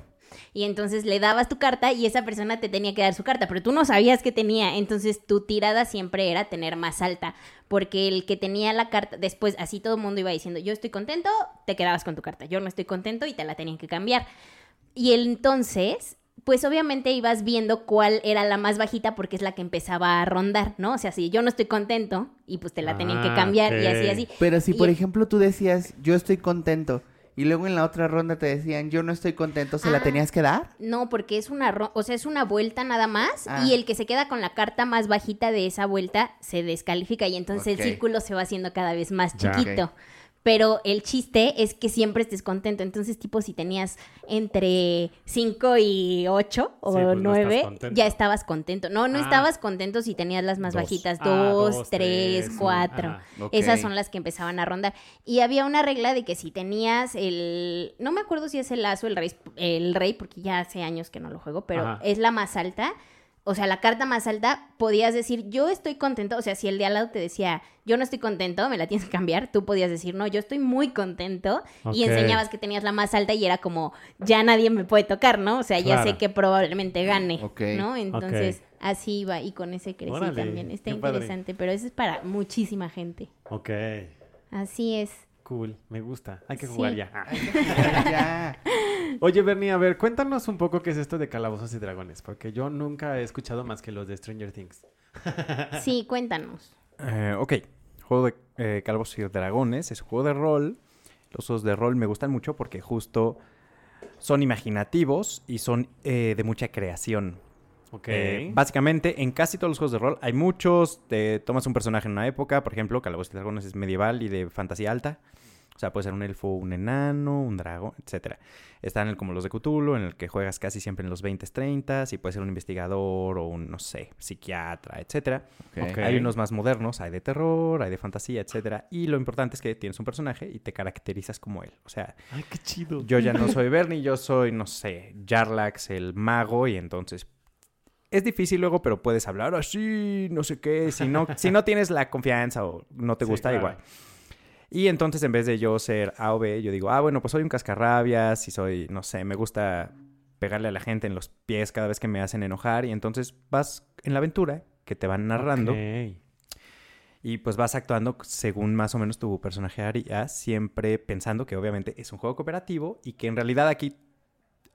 Y entonces le dabas tu carta y esa persona te tenía que dar su carta, pero tú no sabías que tenía, entonces tu tirada siempre era tener más alta, porque el que tenía la carta, después así todo el mundo iba diciendo, yo estoy contento, te quedabas con tu carta, yo no estoy contento y te la tenían que cambiar. Y entonces, pues obviamente ibas viendo cuál era la más bajita porque es la que empezaba a rondar, ¿no? O sea, si yo no estoy contento y pues te la tenían que Ah, cambiar y así, así. Pero si, por ejemplo, tú decías, yo estoy contento, y luego en la otra ronda te decían, yo no estoy contento, ¿se la Ah. tenías que dar? No, porque es una, ro- o sea, es una vuelta nada más Ah. y el que se queda con la carta más bajita de esa vuelta se descalifica y entonces el círculo se va haciendo cada vez más Ya. chiquito. Pero el chiste es que siempre estés contento. Entonces, tipo, si tenías entre 5 y 8 o Sí, pues no 9, estás contento. ya estabas contento. No, no Ah. estabas contento si tenías las más Dos. bajitas. Ah, 2, dos, 3, tres, 4. ajá. Ok. Esas son las que empezaban a rondar. Y había una regla de que si tenías el. No me acuerdo si es el as o el rey, el rey, porque ya hace años que no lo juego, pero Ajá. es la más alta. O sea, la carta más alta, podías decir, yo estoy contento. O sea, si el de al lado te decía, yo no estoy contento, me la tienes que cambiar, tú podías decir, no, yo estoy muy contento. Y enseñabas que tenías la más alta y era como, ya nadie me puede tocar, ¿no? O sea, ya sé que probablemente gane, Ok. ¿no? Entonces, así iba y con ese crecí Órale, también. Está qué padre. interesante, pero eso es para muchísima gente. Ok, Así es. Cool, me gusta. Hay que Sí. jugar ya. Ah. ya. Oye, Bernie, a ver, cuéntanos un poco qué es esto de Calabozos y Dragones, porque yo nunca he escuchado más que los de Stranger Things. Sí, cuéntanos. Eh, ok, juego de eh, Calabozos y Dragones es un juego de rol. Los juegos de rol me gustan mucho porque justo son imaginativos y son eh, de mucha creación. Ok. Eh, básicamente, en casi todos los juegos de rol hay muchos. Te tomas un personaje en una época, por ejemplo, Calabozos y Dragones es medieval y de fantasía alta. O sea, puede ser un elfo, un enano, un dragón, etcétera. Están el- como los de Cthulhu, en el que juegas casi siempre en los 20s, 30s, y puede ser un investigador o un, no sé, psiquiatra, etcétera. Ok. Hay unos más modernos, hay de terror, hay de fantasía, etcétera. Y lo importante es que tienes un personaje y te caracterizas como él. O sea, Ay, qué chido. yo ya no soy Bernie, yo soy, no sé, Jarlax, el mago, y entonces es difícil luego, pero puedes hablar así, no sé qué. Si no, si no tienes la confianza o no te Sí, gusta, claro. igual. Y entonces en vez de yo ser A o B, yo digo, ah, bueno, pues soy un cascarrabias y soy, no sé, me gusta pegarle a la gente en los pies cada vez que me hacen enojar. Y entonces vas en la aventura que te van narrando y pues vas actuando según más o menos tu personaje haría, siempre pensando que obviamente es un juego cooperativo y que en realidad aquí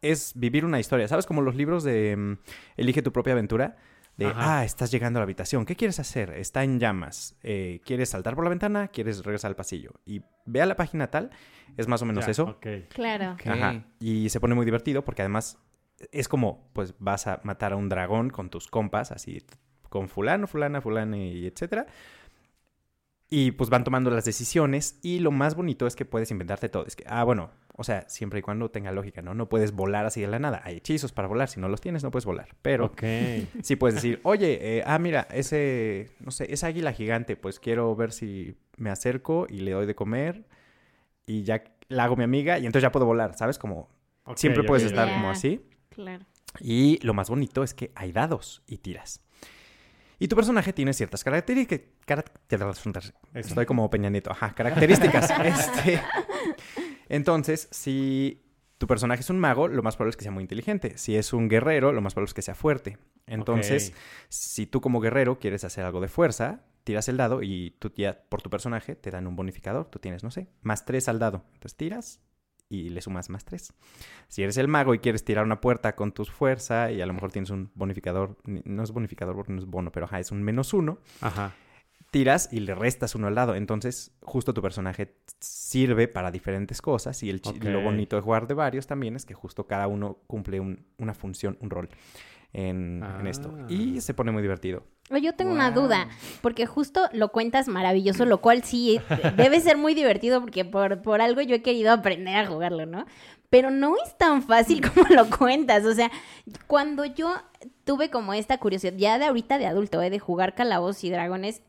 es vivir una historia. ¿Sabes? Como los libros de mm, Elige tu propia aventura. De, Ajá. ah, estás llegando a la habitación. ¿Qué quieres hacer? Está en llamas. Eh, ¿Quieres saltar por la ventana? ¿Quieres regresar al pasillo? Y ve a la página tal. Es más o menos Ya, eso. Claro. Ajá. Y se pone muy divertido porque además es como, pues vas a matar a un dragón con tus compas, así, con fulano, fulana, fulana y etcétera. Y pues van tomando las decisiones y lo más bonito es que puedes inventarte todo. Es que, ah, bueno, o sea, siempre y cuando tenga lógica, ¿no? No puedes volar así de la nada. Hay hechizos para volar. Si no los tienes, no puedes volar. Pero Ok. sí puedes decir, oye, eh, ah, mira, ese, no sé, esa águila gigante, pues quiero ver si me acerco y le doy de comer y ya la hago mi amiga y entonces ya puedo volar, ¿sabes? Como siempre puedes estar como así. Claro. Y lo más bonito es que hay dados y tiras. Y tu personaje tiene ciertas características. Estoy como Peña Nieto. Ajá, características. este, entonces, si tu personaje es un mago, lo más probable es que sea muy inteligente. Si es un guerrero, lo más probable es que sea fuerte. Entonces, si tú como guerrero quieres hacer algo de fuerza, tiras el dado y tú ya, por tu personaje, te dan un bonificador. Tú tienes, no sé, más tres al dado. Entonces tiras y le sumas más tres. Si eres el mago y quieres tirar una puerta con tu fuerza y a lo mejor tienes un bonificador, ni- no es bonificador porque no es bono, pero ajá, es un menos uno, Ajá. Tiras y le restas uno al lado. Entonces, justo tu personaje sirve para diferentes cosas. Y el lo bonito de jugar de varios también es que justo cada uno cumple un- una función, un rol en, en esto. Ah. Y se pone muy divertido. Oye, Yo tengo una duda, porque justo lo cuentas maravilloso, lo cual sí debe ser muy divertido porque por, por algo yo he querido aprender a jugarlo, ¿no? Pero no es tan fácil como lo cuentas, o sea, cuando yo tuve como esta curiosidad, ya de ahorita de adulto, ¿eh? de jugar calabozos y dragones,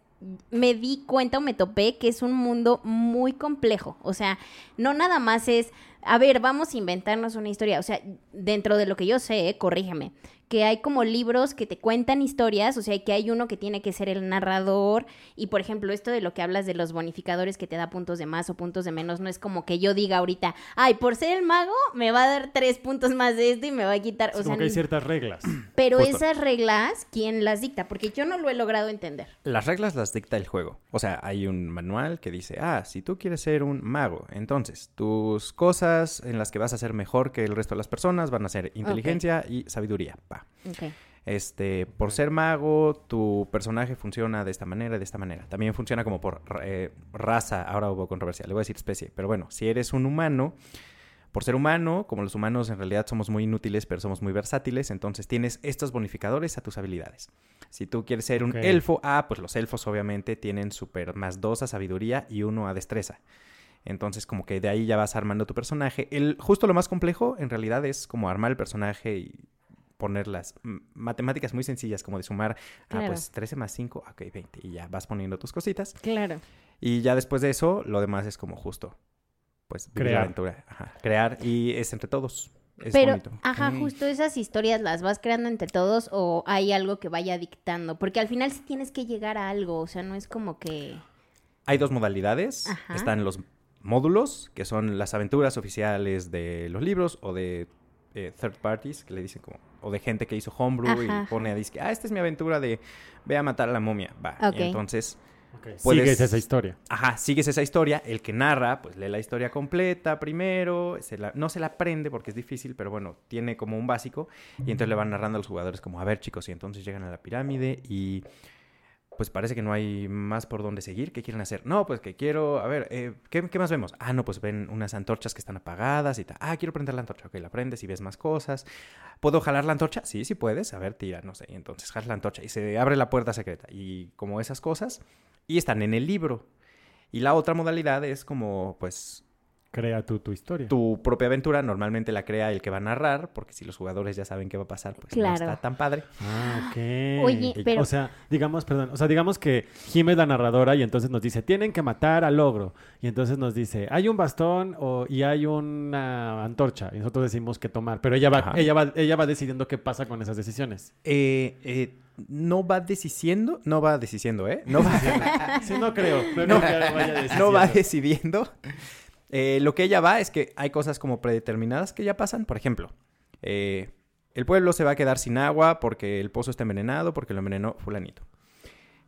me di cuenta o me topé que es un mundo muy complejo, o sea, no nada más es, a ver, vamos a inventarnos una historia, o sea, dentro de lo que yo sé, corrígeme, que hay como libros que te cuentan historias, o sea, que hay uno que tiene que ser el narrador y por ejemplo, esto de lo que hablas de los bonificadores que te da puntos de más o puntos de menos, no es como que yo diga ahorita, ay, por ser el mago me va a dar tres puntos más de esto y me va a quitar, Es o como sea, que hay ciertas reglas. pero Justo. esas reglas, ¿quién las dicta? Porque yo no lo he logrado entender. Las reglas las dicta el juego. O sea, hay un manual que dice, ah, si tú quieres ser un mago, entonces tus cosas en las que vas a ser mejor que el resto de las personas van a ser inteligencia y sabiduría. Pa. Este, por ser mago, tu personaje funciona de esta manera y de esta manera. También funciona como por eh, raza. Ahora hubo controversia, le voy a decir especie. Pero bueno, si eres un humano, por ser humano, como los humanos en realidad somos muy inútiles, pero somos muy versátiles, entonces tienes estos bonificadores a tus habilidades. Si tú quieres ser un elfo, ah, pues los elfos obviamente tienen super más dos a sabiduría y uno a destreza. Entonces, como que de ahí ya vas armando tu personaje. El, justo lo más complejo, en realidad, es como armar el personaje y poner las mm, matemáticas muy sencillas, como de sumar, Claro. ah, pues 13 más 5, ok, 20. Y ya vas poniendo tus cositas. Claro. Y ya después de eso, lo demás es como justo, pues, vivir la Crear. aventura. Ajá, crear y es entre todos. Es Pero, bonito. ajá, Ok. justo esas historias las vas creando entre todos o hay algo que vaya dictando. Porque al final sí tienes que llegar a algo, o sea, no es como que... Hay dos modalidades. Ajá. Están los módulos, que son las aventuras oficiales de los libros o de eh, third parties, que le dicen como, o de gente que hizo homebrew Ajá, y pone a disque, ah, esta es mi aventura de ve a matar a la momia. Va. Ok. Y entonces, Ok, Puedes- Sigues esa historia. ajá, sigues esa historia. El que narra, pues lee la historia completa primero. se la- no se la aprende porque es difícil, pero bueno, tiene como un básico. Y entonces le van narrando a los jugadores como, a ver chicos, y entonces llegan a la pirámide y pues parece que no hay más por dónde seguir. ¿Qué quieren hacer? No, pues que quiero, a ver, eh, ¿qué, qué más vemos? Ah, no, pues ven unas antorchas que están apagadas y tal. Ah, quiero prender la antorcha. Ok, la prendes y ves más cosas. ¿Puedo jalar la antorcha? Sí, sí puedes. A ver, tira, no sé. Y entonces jalas la antorcha y se abre la puerta secreta. Y como esas cosas. Y están en el libro. Y la otra modalidad es como, pues, Crea tú tu historia. tu propia aventura. Normalmente la crea el que va a narrar, porque si los jugadores ya saben qué va a pasar, pues no está tan padre. Ah, ok. Oye, Y- pero- O sea, digamos, perdón, o sea, digamos que Jim es la narradora y entonces nos dice, tienen que matar al ogro. Y entonces nos dice, hay un bastón o, y hay una antorcha. Y nosotros decimos que tomar. Pero ella va, Ajá. ella va, ella va decidiendo qué pasa con esas decisiones. Eh, eh, no va decidiendo, no va decidiendo, ¿eh? No va, Sí, no creo. No, creo que vaya no va decidiendo. Eh, lo que ella va es que hay cosas como predeterminadas que ya pasan. Por ejemplo, eh, el pueblo se va a quedar sin agua porque el pozo está envenenado, porque lo envenenó fulanito.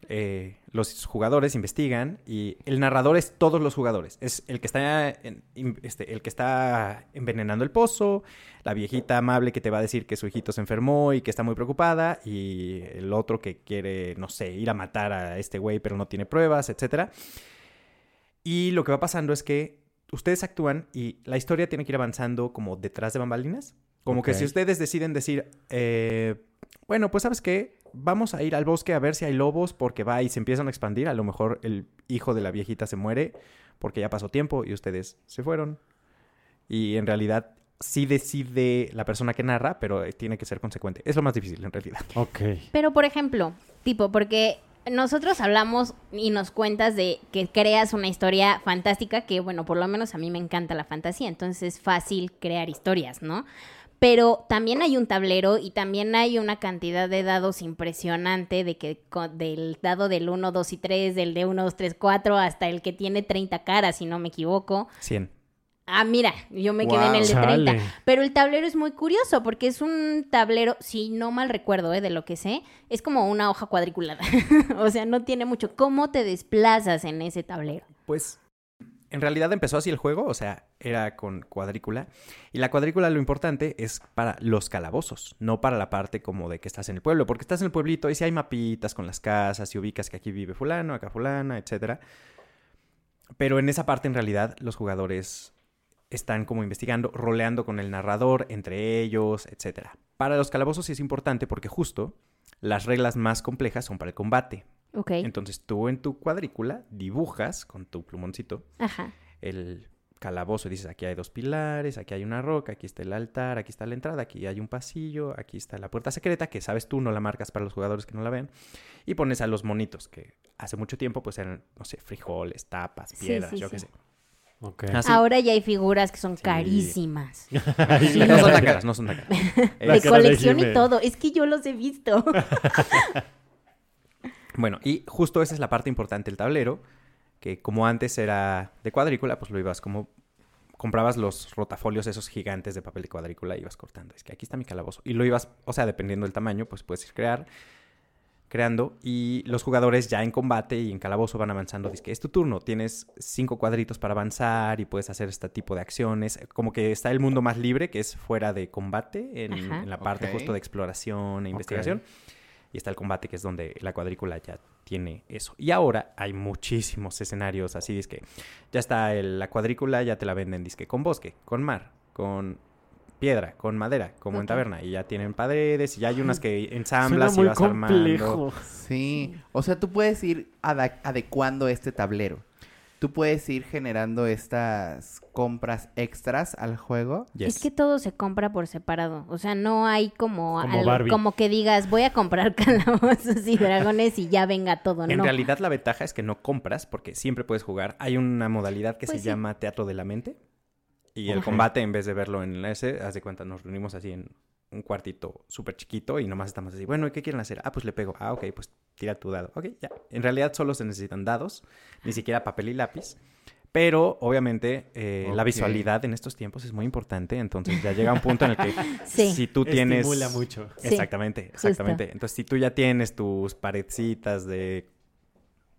Eh, los jugadores investigan y el narrador es todos los jugadores. Es el que está este, el que está envenenando el pozo, la viejita amable que te va a decir que su hijito se enfermó y que está muy preocupada, y el otro que quiere, no sé, ir a matar a este güey pero no tiene pruebas, etcétera. Y lo que va pasando es que ustedes actúan y la historia tiene que ir avanzando como detrás de bambalinas. Como que si ustedes deciden decir, eh, bueno, pues sabes qué, vamos a ir al bosque a ver si hay lobos porque va y se empiezan a expandir. A lo mejor el hijo de la viejita se muere porque ya pasó tiempo y ustedes se fueron. Y en realidad sí decide la persona que narra, pero eh, tiene que ser consecuente. Es lo más difícil en realidad. Ok. Pero, por ejemplo, tipo, porque nosotros hablamos y nos cuentas de que creas una historia fantástica, que bueno, por lo menos a mí me encanta la fantasía, entonces es fácil crear historias, ¿no? Pero también hay un tablero y también hay una cantidad de dados impresionante de que del dado del 1, 2 y 3, del de 1, 2, 3, 4 hasta el que tiene 30 caras, si no me equivoco. 100. Ah, mira, yo me quedé en el de Chale. 30. Pero el tablero es muy curioso porque es un tablero, si no mal recuerdo, ¿eh? de lo que sé, es como una hoja cuadriculada. o sea, no tiene mucho. ¿Cómo te desplazas en ese tablero? Pues en realidad empezó así el juego, o sea, era con cuadrícula. Y la cuadrícula lo importante es para los calabozos, no para la parte como de que estás en el pueblo, porque estás en el pueblito y si hay mapitas con las casas y ubicas que aquí vive fulano, acá fulana, etcétera. Pero en esa parte en realidad los jugadores están como investigando, roleando con el narrador entre ellos, etcétera. Para los calabozos sí es importante porque justo las reglas más complejas son para el combate. Ok. Entonces tú en tu cuadrícula dibujas con tu plumoncito Ajá. el calabozo y dices, aquí hay dos pilares, aquí hay una roca, aquí está el altar, aquí está la entrada, aquí hay un pasillo, aquí está la puerta secreta, que sabes tú, no la marcas para los jugadores que no la ven, y pones a los monitos, que hace mucho tiempo pues eran, no sé, frijoles, tapas, Sí, piedras, sí, yo sí. qué sé. Así. Ahora ya hay figuras que son Sí. carísimas. No son tan caras, no son tan caras. De cara de colección y todo. Es que yo los he visto. Bueno, y justo esa es la parte importante del tablero, que como antes era de cuadrícula, pues lo ibas como... Comprabas los rotafolios esos gigantes de papel de cuadrícula y ibas cortando. Es que aquí está mi calabozo. Y lo ibas, o sea, dependiendo del tamaño, pues puedes ir crear, creando. Y los jugadores ya en combate y en calabozo van avanzando. Dice que es tu turno. Tienes cinco cuadritos para avanzar y puedes hacer este tipo de acciones. Como que está el mundo más libre, que es fuera de combate, en, la parte justo de exploración e investigación. Y está el combate, que es donde la cuadrícula ya tiene eso. Y ahora hay muchísimos escenarios así, es que ya está el- la cuadrícula, ya te la venden, disque con bosque, con mar, con piedra, con madera, como en taberna. Y ya tienen paredes, y ya hay unas que Suena ensamblas y muy vas armando. complejo. Sí, o sea, tú puedes ir adecuando este tablero. Tú puedes ir generando estas compras extras al juego. Yes. Es que todo se compra por separado. O sea, no hay como, Como algo- Barbie. como que digas, voy a comprar calabozos y dragones y ya venga todo. En no. realidad la ventaja es que no compras porque siempre puedes jugar. Hay una modalidad que Pues se sí. llama teatro de la mente. Y el Ajá. combate, en vez de verlo en ese, haz de cuenta, nos reunimos así en un cuartito súper chiquito y nomás estamos así, bueno, ¿y qué quieren hacer? Ah, pues le pego. Ah, ok, pues tira tu dado. Ok, ya. En realidad solo se necesitan dados, ni siquiera papel y lápiz. Pero obviamente eh, la visualidad en estos tiempos es muy importante. Entonces ya llega un punto en el que Sí. si tú tienes... Estimula mucho. Sí, Exactamente, exactamente. Entonces, si tú ya tienes tus paredcitas de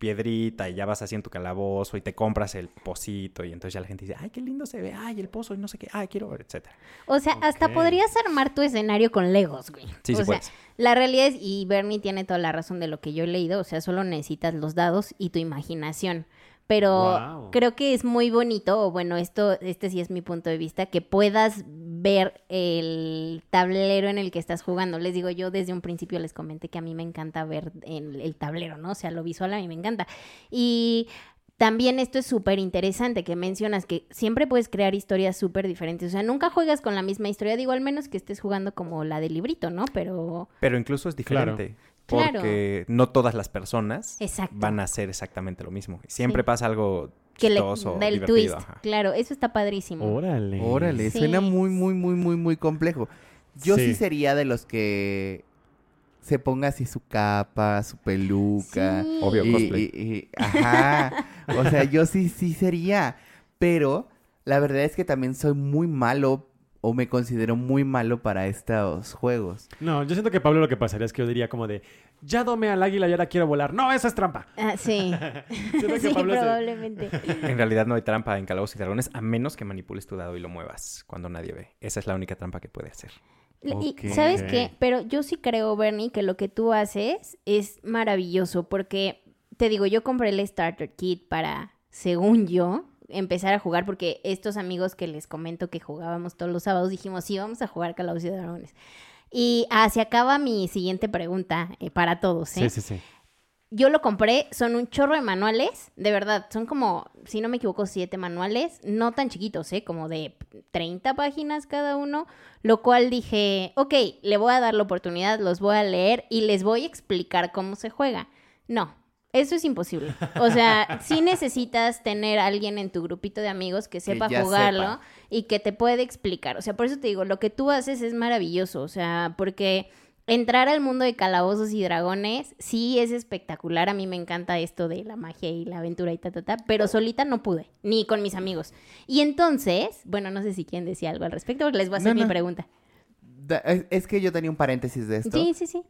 piedrita y ya vas haciendo tu calabozo y te compras el pocito y entonces ya la gente dice, ay, qué lindo se ve, ay, el pozo y no sé qué, ay, quiero, etcétera. O sea, hasta podrías armar tu escenario con Legos, güey. Sí, o sí sea, puedes. la realidad es, y Bernie tiene toda la razón de lo que yo he leído, o sea, solo necesitas los dados y tu imaginación. Pero creo que es muy bonito, o bueno, esto, este sí es mi punto de vista, que puedas ver el tablero en el que estás jugando. Les digo, yo desde un principio les comenté que a mí me encanta ver en el tablero, ¿no? O sea, lo visual a mí me encanta. Y también esto es súper interesante que mencionas que siempre puedes crear historias súper diferentes. O sea, nunca juegas con la misma historia, digo, al menos que estés jugando como la del librito, ¿no? Pero... Pero incluso es diferente. Claro. Porque no todas las personas Exacto. van a hacer exactamente lo mismo. Siempre Sí. pasa algo Que le chistoso, da el divertido. twist. ajá. Claro, eso está padrísimo. Órale. Órale, Sí. suena muy, muy, muy, muy, muy complejo. Yo sí. Sí. sería de los que se ponga así su capa, su peluca. Sí. Obvio, y- cosplay. y- y- ajá. o sea, yo sí, sí sería. Pero la verdad es que también soy muy malo o me considero muy malo para estos juegos. No, yo siento que Pablo lo que pasaría es que yo diría como de, ya domé al águila y ahora quiero volar. No, esa es trampa. Ah, sí, sí, se- probablemente. En realidad no hay trampa en Calabozos y Dragones a menos que manipules tu dado y lo muevas cuando nadie ve. Esa es la única trampa que puede hacer. Y sabes qué, pero yo sí creo, Bernie, que lo que tú haces es maravilloso porque te digo, yo compré el Starter Kit para, según yo, empezar a jugar porque estos amigos que les comento que jugábamos todos los sábados dijimos, sí, vamos a jugar Calabozos y Dragones. Y ah, se acaba mi siguiente pregunta eh, para todos, ¿eh? Sí, sí, sí. Yo lo compré, son un chorro de manuales, de verdad, son como, si no me equivoco, siete manuales, no tan chiquitos, ¿eh? Como de 30 páginas cada uno, lo cual dije, ok, le voy a dar la oportunidad, los voy a leer y les voy a explicar cómo se juega. No, eso es imposible. O sea, sí necesitas tener a alguien en tu grupito de amigos que sepa jugarlo sepa. y que te puede explicar. O sea, por eso te digo, lo que tú haces es maravilloso, o sea, porque entrar al mundo de calabozos y dragones sí es espectacular. A mí me encanta esto de la magia y la aventura y ta, ta, ta. Pero solita no pude, ni con mis amigos. Y entonces, bueno, no sé si quieren decir algo al respecto, porque les voy a hacer No, mi pregunta. Es que yo tenía un paréntesis de esto. Sí, sí, sí.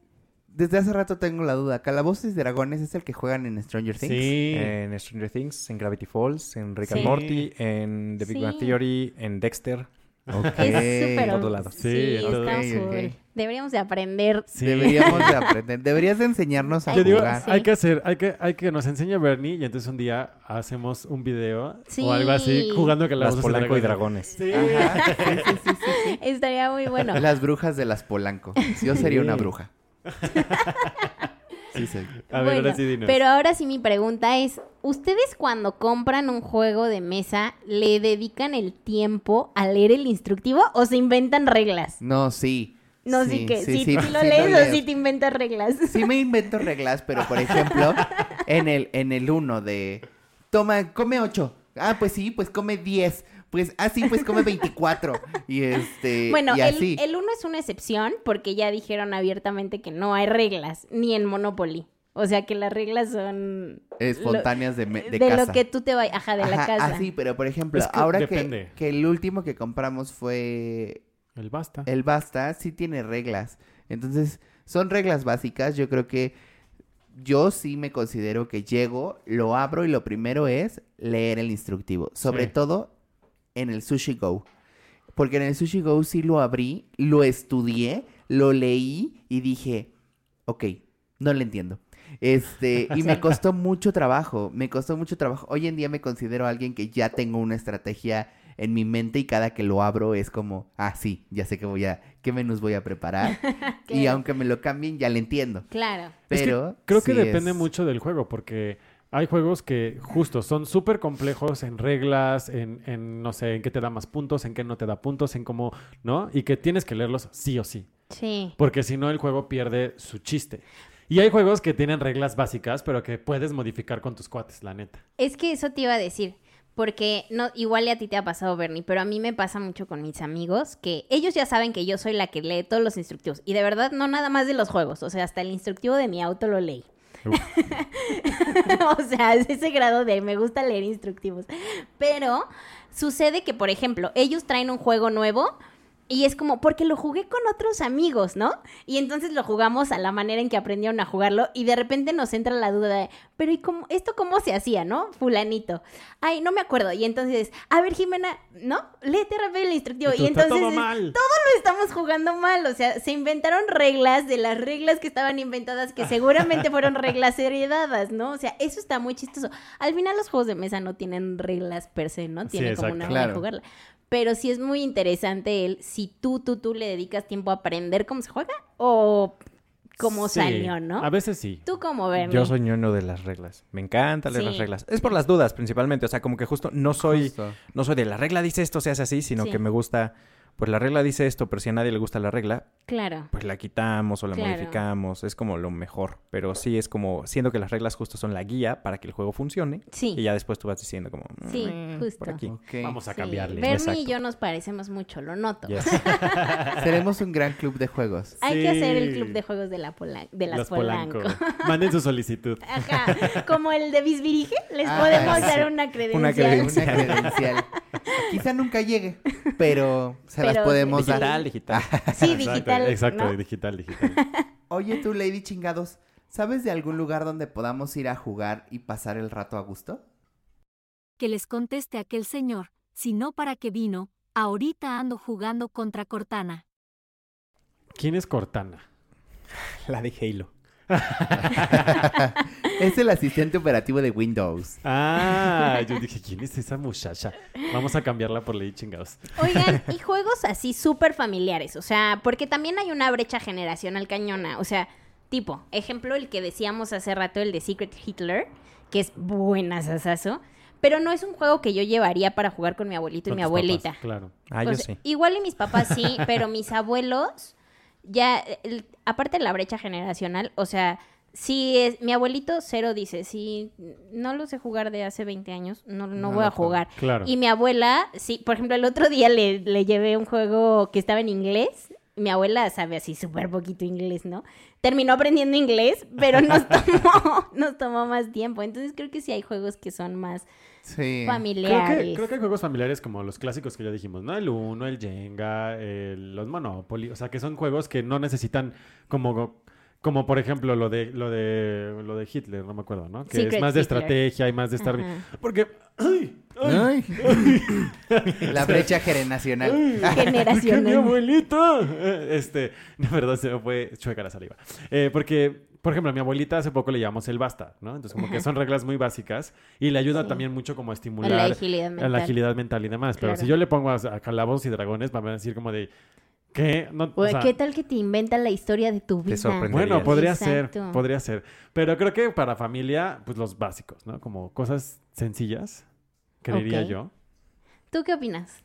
Desde hace rato tengo la duda. ¿Calabozos y Dragones es el que juegan en Stranger Things? Sí. En Stranger Things, en Gravity Falls, en Rick and Sí. Morty, en The Big Bang Sí. Theory, en Dexter. Ok. Es súper... Por todos lados. Sí, Sí, en está todos. Ok, cool. ok. Deberíamos de aprender. Sí. Deberíamos de aprender. Deberías de enseñarnos a Yo digo, jugar. Sí. hay que hacer, hay que, hay que nos enseñe Bernie y entonces un día hacemos un video Sí. o algo así jugando que Las Polanco y Dragones. Sí. Ajá. Sí, sí, sí, sí, sí. Estaría muy bueno. Las brujas de las Polanco. Yo sería una bruja. Sí, sí. A ver, Bueno, ahora sí dinos. Pero ahora sí mi pregunta es, ¿ustedes cuando compran un juego de mesa le dedican el tiempo a leer el instructivo o se inventan reglas? No, sí. No, sí, que sí, sí, lo lees o sí te inventas reglas. Sí me invento reglas, pero por ejemplo, en el en el uno de toma, come ocho. Ah, pues sí, pues come 10. Pues así, pues come 24. Y este Bueno, y así. el, el uno es una excepción porque ya dijeron abiertamente que no hay reglas, ni en Monopoly. O sea que las reglas son espontáneas de, lo, de, de casa. lo que tú te vayas, ajá, de la casa. Así, pero por ejemplo, Es que ahora depende. que, que el último que compramos fue El basta. el Basta, sí tiene reglas. Entonces, son reglas básicas. Yo creo que yo sí me considero que llego, lo abro y lo primero es leer el instructivo. Sobre Sí. todo en el Sushi Go. Porque en el Sushi Go sí lo abrí, lo estudié, lo leí y dije, ok, no le entiendo. Este, y me costó mucho trabajo, me costó mucho trabajo. Hoy en día me considero alguien que ya tengo una estrategia en mi mente y cada que lo abro es como, ah, sí, ya sé que voy a, qué menús voy a preparar. y aunque me lo cambien, ya le entiendo. Claro. Es que Pero creo que sí depende es- mucho del juego, porque hay juegos que justo son súper complejos en reglas, en, en, no sé, en qué te da más puntos, en qué no te da puntos, en cómo, ¿no? Y que tienes que leerlos sí o sí, Sí. porque si no el juego pierde su chiste. Y hay juegos que tienen reglas básicas, pero que puedes modificar con tus cuates, la neta. Es que eso te iba a decir. Porque no, igual a ti te ha pasado, Bernie, pero a mí me pasa mucho con mis amigos que ellos ya saben que yo soy la que lee todos los instructivos. Y de verdad, no nada más de los juegos. O sea, hasta el instructivo de mi auto lo leí. O sea, es ese grado de me gusta leer instructivos. Pero sucede que, por ejemplo, ellos traen un juego nuevo y es como, porque lo jugué con otros amigos, ¿no? Y entonces lo jugamos a la manera en que aprendieron a jugarlo y de repente nos entra la duda de, pero ¿y cómo, esto cómo se hacía, no? Fulanito. Ay, no me acuerdo. Y entonces, a ver, Jimena, ¿no? Léete rápido el instructivo. Y tú, Y, "Está entonces todo mal". lo estamos jugando mal. O sea, se inventaron reglas de las reglas que estaban inventadas que seguramente fueron reglas heredadas, ¿no? O sea, eso está muy chistoso. Al final los juegos de mesa no tienen reglas per se, ¿no? Sí, Tienen como una manera de jugarla. Pero sí es muy interesante el si tú, tú, tú le dedicas tiempo a aprender cómo se juega o cómo Sí, salió, ¿no? A veces sí. Tú como Bernie. Yo soy ñoño de las reglas. Me encanta leer Sí. las reglas. Es por las dudas principalmente. O sea, como que justo no soy, Justo. no soy de la regla dice esto, se hace así, sino Sí. que me gusta, pues la regla dice esto, pero si a nadie le gusta la regla, Claro. pues la quitamos o la Claro. modificamos. Es como lo mejor. Pero sí es como, siendo que las reglas justo son la guía para que el juego funcione. Sí. Y ya después tú vas diciendo como, Sí, "Mm, justo. por aquí. Ok. Vamos a Sí. cambiarle. Bernie y yo nos parecemos mucho, lo noto. Yes. Seremos un gran club de juegos. Hay que hacer el Sí. club de juegos de, la Pola- de las Los Polanco. Polanco. Manden su solicitud. Ajá, como el de Bisbirige, les Ah, podemos sí. dar una credencial. Una credencial. Una credencial. Quizá nunca llegue, pero se las podemos dar. digital, digital. Sí, Exacto, digital. Exacto, ¿no? digital, digital. Oye tú, Lady Chingados, ¿sabes de algún lugar donde podamos ir a jugar y pasar el rato a gusto? Que les conteste aquel señor, si no para qué vino, ahorita ando jugando contra Cortana. ¿Quién es Cortana? La de Halo. es el asistente operativo de Windows. Ah, yo dije, ¿quién es esa muchacha? Vamos a cambiarla por Lady Chingados. Oigan, y juegos así súper familiares, o sea, porque también hay una brecha generacional cañona, o sea, tipo, ejemplo, el que decíamos hace rato, el de Secret Hitler, que es buena sasazo, pero no es un juego que yo llevaría para jugar con mi abuelito y Con mi abuelita. papás, claro. Ah, O yo sea, sí. Igual y mis papás sí, pero mis abuelos, ya, el- aparte de la brecha generacional, o sea, sí es, mi abuelito cero dice, sí, no lo sé jugar de hace 20 años, no, no, No voy a jugar. Claro. Y mi abuela, sí, por ejemplo, el otro día le, le llevé un juego que estaba en inglés mi abuela sabe así súper poquito inglés, ¿no? Terminó aprendiendo inglés, pero nos tomó, nos tomó más tiempo. Entonces creo que sí hay juegos que son más Sí. Creo familiares. que, creo que hay juegos familiares como los clásicos que ya dijimos, ¿no? El Uno, el Jenga, el- los Monopoly, o sea, que son juegos que no necesitan como, como por ejemplo lo de, lo de, lo de Hitler, no me acuerdo, ¿no? Que Secret es más de Hitler. estrategia y más de estar... Ajá. Porque... ¡Ay! ¡Ay! Ay. La brecha generacional. ¡Que mi Generacional. abuelita! Eh, Este, de verdad se me fue chueca la saliva. Eh, porque, por ejemplo, a mi abuelita hace poco le llamamos el basta, ¿no? Entonces, como que son reglas muy básicas y le ayuda Sí. también mucho como a A estimular la agilidad mental. la agilidad mental y demás. Pero Claro. si yo le pongo a, a calabozos y dragones, van a decir como de, ¿qué? No, o sea, ¿Qué tal que te inventan la historia de tu vida? bueno, podría Exacto. ser, podría ser. Pero creo que para familia, pues los básicos, ¿no? Como cosas sencillas, creería yo. ¿Tú qué opinas?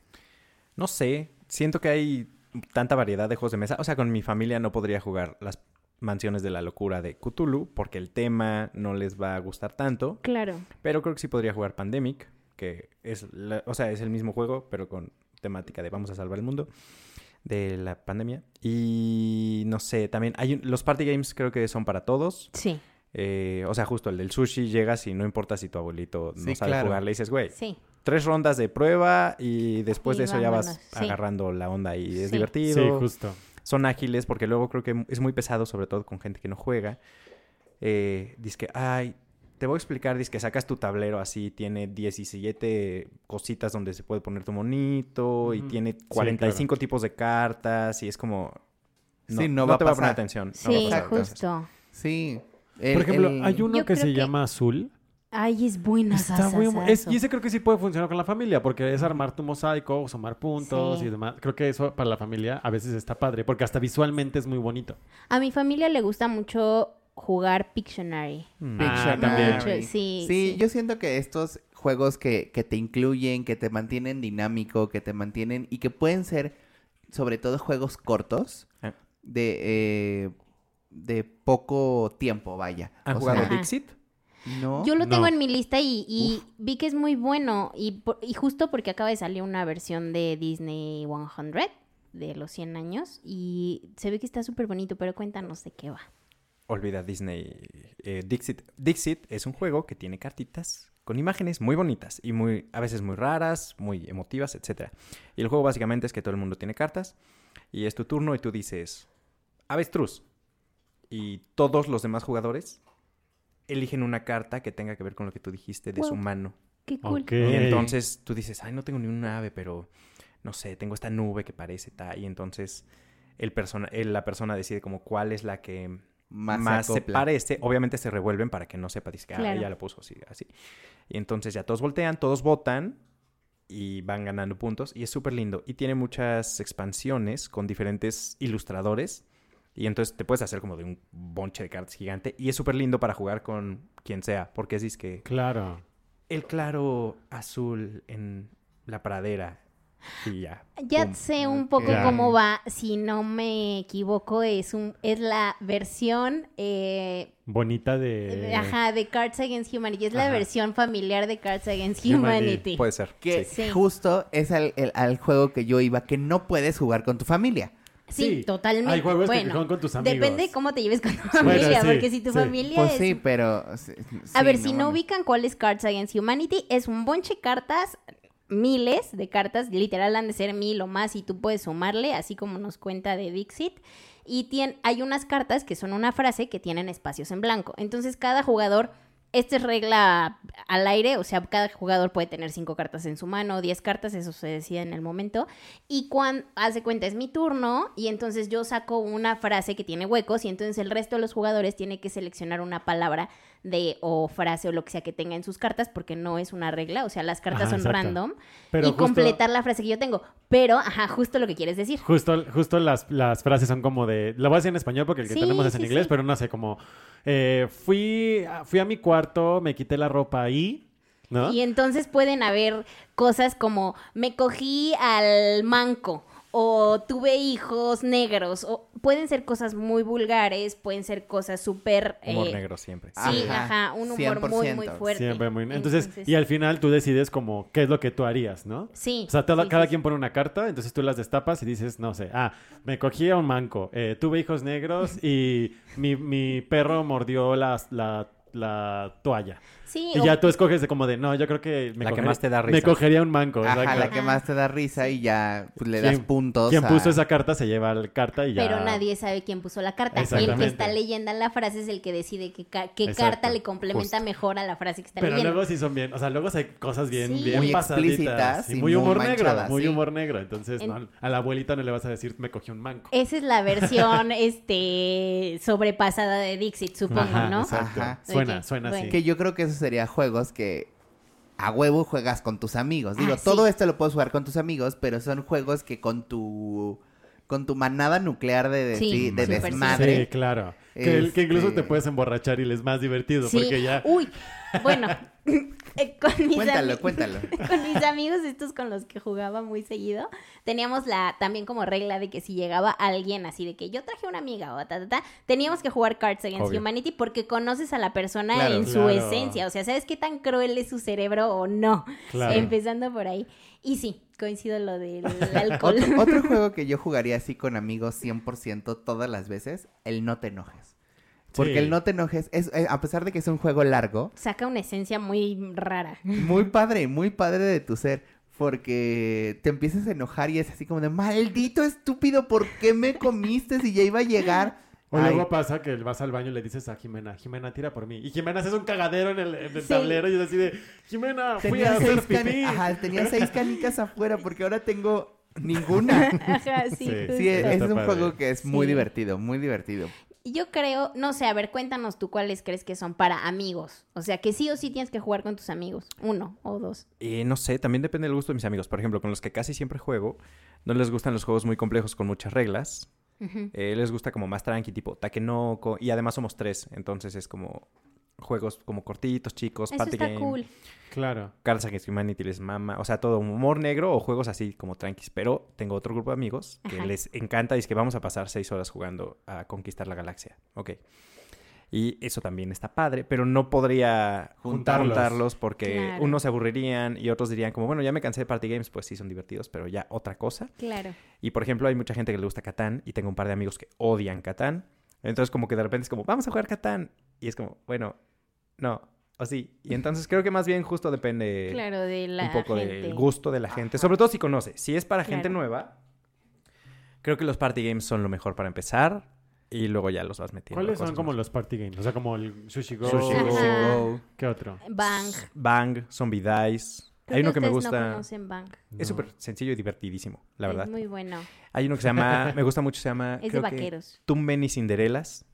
No sé, siento que hay tanta variedad de juegos de mesa. O sea, con mi familia no podría jugar las mansiones de la locura de Cthulhu porque el tema no les va a gustar tanto. Claro. Pero creo que sí podría jugar Pandemic, que es, la- o sea, es el mismo juego, pero con temática de vamos a salvar el mundo de la pandemia. Y no sé, también hay un- los party games creo que son para todos. Sí, Eh, o sea, justo el del sushi llegas y no importa si tu abuelito no Sí, sabe claro. jugar, le dices, güey, sí. tres rondas de prueba y después Y de eso ya vas sí. agarrando la onda y es Sí. divertido. Sí, justo. Son ágiles porque luego creo que es muy pesado, sobre todo con gente que no juega. Eh, dice que, ay, te voy a explicar, dice que sacas tu tablero así, tiene 17 cositas donde se puede poner tu monito y tiene Sí, 45 tipos de cartas y es como... No, Sí, no no va a te va a poner atención. no va a Sí, pasar justo. Sí. Por ejemplo, el- hay uno Yo que se que- llama Azul. Ay, es buena Está muy bu- es- y ese creo que sí puede funcionar con la familia, porque es armar tu mosaico, sumar puntos Sí. y demás. Creo que eso para la familia a veces está padre, porque hasta visualmente es muy bonito. A mi familia le gusta mucho jugar Pictionary. Mm. Ah, Pictionary. también. Mucho, sí, Sí, sí. yo siento que estos juegos que, que te incluyen, que te mantienen dinámico, que te mantienen y que pueden ser sobre todo juegos cortos Ah. de, eh, de poco tiempo, vaya. ¿Han O jugado sea, Ajá. Dixit? ¿No? Yo lo No. tengo en mi lista y, y vi que es muy bueno. Y justo porque acaba de salir una versión de Disney 100 de los 100 años. Y se ve que está súper bonito, pero cuéntanos de qué va. Olvida Disney. eh, Dixit. Dixit es un juego que tiene cartitas con imágenes muy bonitas y muy a veces muy raras, muy emotivas, etc. Y el juego básicamente es que todo el mundo tiene cartas y es tu turno y tú dices avestruz. Y todos los demás jugadores eligen una carta que tenga que ver con lo que tú dijiste de su mano. Qué cool. Y entonces tú dices, ay, no tengo ni una ave, pero no sé, tengo esta nube que parece tal. Y entonces el persona, el- la persona decide como cuál es la que Más, más, se parece. Obviamente se revuelven para que no sepa, dice que ah, Claro. ella la puso así, así. Y entonces ya todos voltean, todos votan y van ganando puntos. Y es súper lindo. Y tiene muchas expansiones con diferentes ilustradores. Y entonces te puedes hacer como de un bonche de cartas gigante. Y es súper lindo para jugar con quien sea. Porque es que Claro. el claro azul en la pradera. Y ya. Ya pum. sé un poco cómo va, si no me equivoco, es un es la versión eh, Bonita de- de... ajá, de Cards Against Humanity, es la versión familiar de Cards Against Humanity. Humanity. Puede ser. Que sí. Justo es al, el- al juego que yo iba, que no puedes jugar con tu familia. Sí, Sí, totalmente. hay juegos que bueno, son con tus amigos. Depende de cómo te lleves con tu Bueno, familia, sí, porque si tu sí. familia Pues es sí, pero... sí, A sí, ver, si no ubican cuál es Cards Against Humanity, es un bonche de cartas, miles de cartas, literal han de ser mil o más y tú puedes sumarle, así como nos cuenta de Dixit. Y tien- hay unas cartas que son una frase que tienen espacios en blanco. Entonces cada jugador, esta es regla al aire, o sea, cada jugador puede tener cinco cartas en su mano, diez cartas, eso se decide en el momento. Y cuando hace cuenta es mi turno y entonces yo saco una frase que tiene huecos y entonces el resto de los jugadores tiene que seleccionar una palabra de o frase o lo que sea que tenga en sus cartas porque no es una regla, o sea, las cartas Ajá, son exacto. random Pero y justo- completar la frase que yo tengo. Pero, ajá, justo lo que quieres decir. Justo, justo las, las frases son como de... Lo voy a decir en español porque el que Sí, tenemos es en sí, inglés, sí. pero no sé, como... eh, fui, a- fui a mi cuarto, me quité la ropa ahí, ¿no? Y entonces pueden haber cosas como me cogí al manco o tuve hijos negros, o pueden ser cosas muy vulgares, pueden ser cosas súper... Humor eh, negro siempre. Sí, Ajá, ajá, un humor muy, muy 100%. fuerte. Siempre muy... Entonces, y al final tú decides como qué es lo que tú harías, ¿no? Sí. O sea, sí, cada sí, quien pone una carta, entonces tú las destapas y dices, no sé, ah, me cogí a un manco, eh, tuve hijos negros y mi, mi perro mordió las- la, la toalla. Sí, Y o- ya tú escoges de como de, no, yo creo que me, La que cogería- más te da me risa. cogería un manco. Ajá, exacto. la que más te da risa y ya pues, le das ¿Quién- puntos. Quien a- puso esa carta se lleva la carta y ya. Pero nadie sabe quién puso la carta. El que está leyendo la frase es el que decide qué, ca- qué Exacto, carta le complementa justo. mejor a la frase que está Pero leyendo. luego sí son bien, o sea, luego hay cosas bien, Sí. bien Muy pasaditas. explícitas y muy muy humor negro, muy humor negro. Entonces, En- no, a la abuelita no le vas a decir, me cogí un manco. Esa es la versión este sobrepasada de Dixit, supongo, Ajá, ¿no? Exacto. Ajá. Suena, suena así. Que yo creo que eso sería juegos que a huevo juegas con tus amigos. Digo, Ah, sí. todo esto lo puedes jugar con tus amigos, pero son juegos que con tu con tu manada nuclear de, de- Sí, desmadre. Sí, claro. Que, incluso Este- te puedes emborrachar y es más divertido, Sí. porque ya... Uy, bueno, eh, con mis Cuéntalo, cuéntalo. con mis amigos estos con los que jugaba muy seguido, teníamos la también como regla de que si llegaba alguien así de que yo traje una amiga o ta ta ta, teníamos que jugar Cards Against Obvio. Humanity porque conoces a la persona Claro. en su Claro. esencia, o sea, sabes qué tan cruel es su cerebro o no. Claro. Empezando por ahí. Y sí, coincido lo del alcohol. Otro, otro juego que yo jugaría así con amigos 100% todas las veces, el no te enojes. Porque Sí. el no te enojes, es, eh, a pesar de que es un juego largo, Saca una esencia muy rara. muy padre, muy padre de tu ser. Porque te empiezas a enojar y es así como de, maldito estúpido, ¿por qué me comiste si ya iba a llegar? O Ay, luego pasa que vas al baño y le dices a Jimena, Jimena, tira por mí. Y Jimena hace un cagadero en el, en el Sí. tablero y es así de, Jimena, fui tenía a hacer pipí. Ajá, tenía seis canicas afuera porque ahora tengo ninguna. Ajá, sí, es un padre. juego que es muy Sí. divertido, muy divertido. Yo creo, no sé, a ver, cuéntanos tú cuáles crees que son para amigos. O sea, que sí o sí tienes que jugar con tus amigos. Uno o dos. Eh, no sé, también depende del gusto de mis amigos. Por ejemplo, con los que casi siempre juego, no les gustan los juegos muy complejos con muchas reglas. Eh, les gusta como más tranqui, tipo Takenoko. Y además somos tres, entonces es como juegos como cortitos, chicos, Eso party está game. cool. Claro. Cards Against Humanity les mama. O sea, todo humor negro o juegos así como tranquis. Pero tengo otro grupo de amigos que Ajá. les encanta y es que vamos a pasar seis horas jugando a conquistar la galaxia. Ok. Y eso también está padre, pero no podría Juntarlos. juntarlos, porque Claro. unos se aburrirían y otros dirían como, bueno, ya me cansé de party games, pues sí son divertidos, pero ya otra cosa. Claro. Y por ejemplo, hay mucha gente que le gusta Catán y tengo un par de amigos que odian Catán. Entonces como que de repente es como, vamos a jugar Catán. Y es como, bueno, no, o sí. Y entonces creo que más bien justo depende Claro, de la un poco gente. del gusto de la gente. Sobre todo si conoce. Si es para gente Claro. nueva, creo que los party games son lo mejor para empezar. Y luego ya los vas metiendo. a ¿Cuáles son como más. los party games? O sea, como el Sushi Go. Sushi Go. Ajá. Go. ¿Qué otro? Bang. Bang, Zombie Dice. Creo Hay uno que me gusta. No conocen Bang. Es No. súper sencillo y divertidísimo, la verdad. Es muy bueno. Hay uno que se llama, me gusta mucho, se llama Es de creo que vaqueros. Too Many Cinderellas.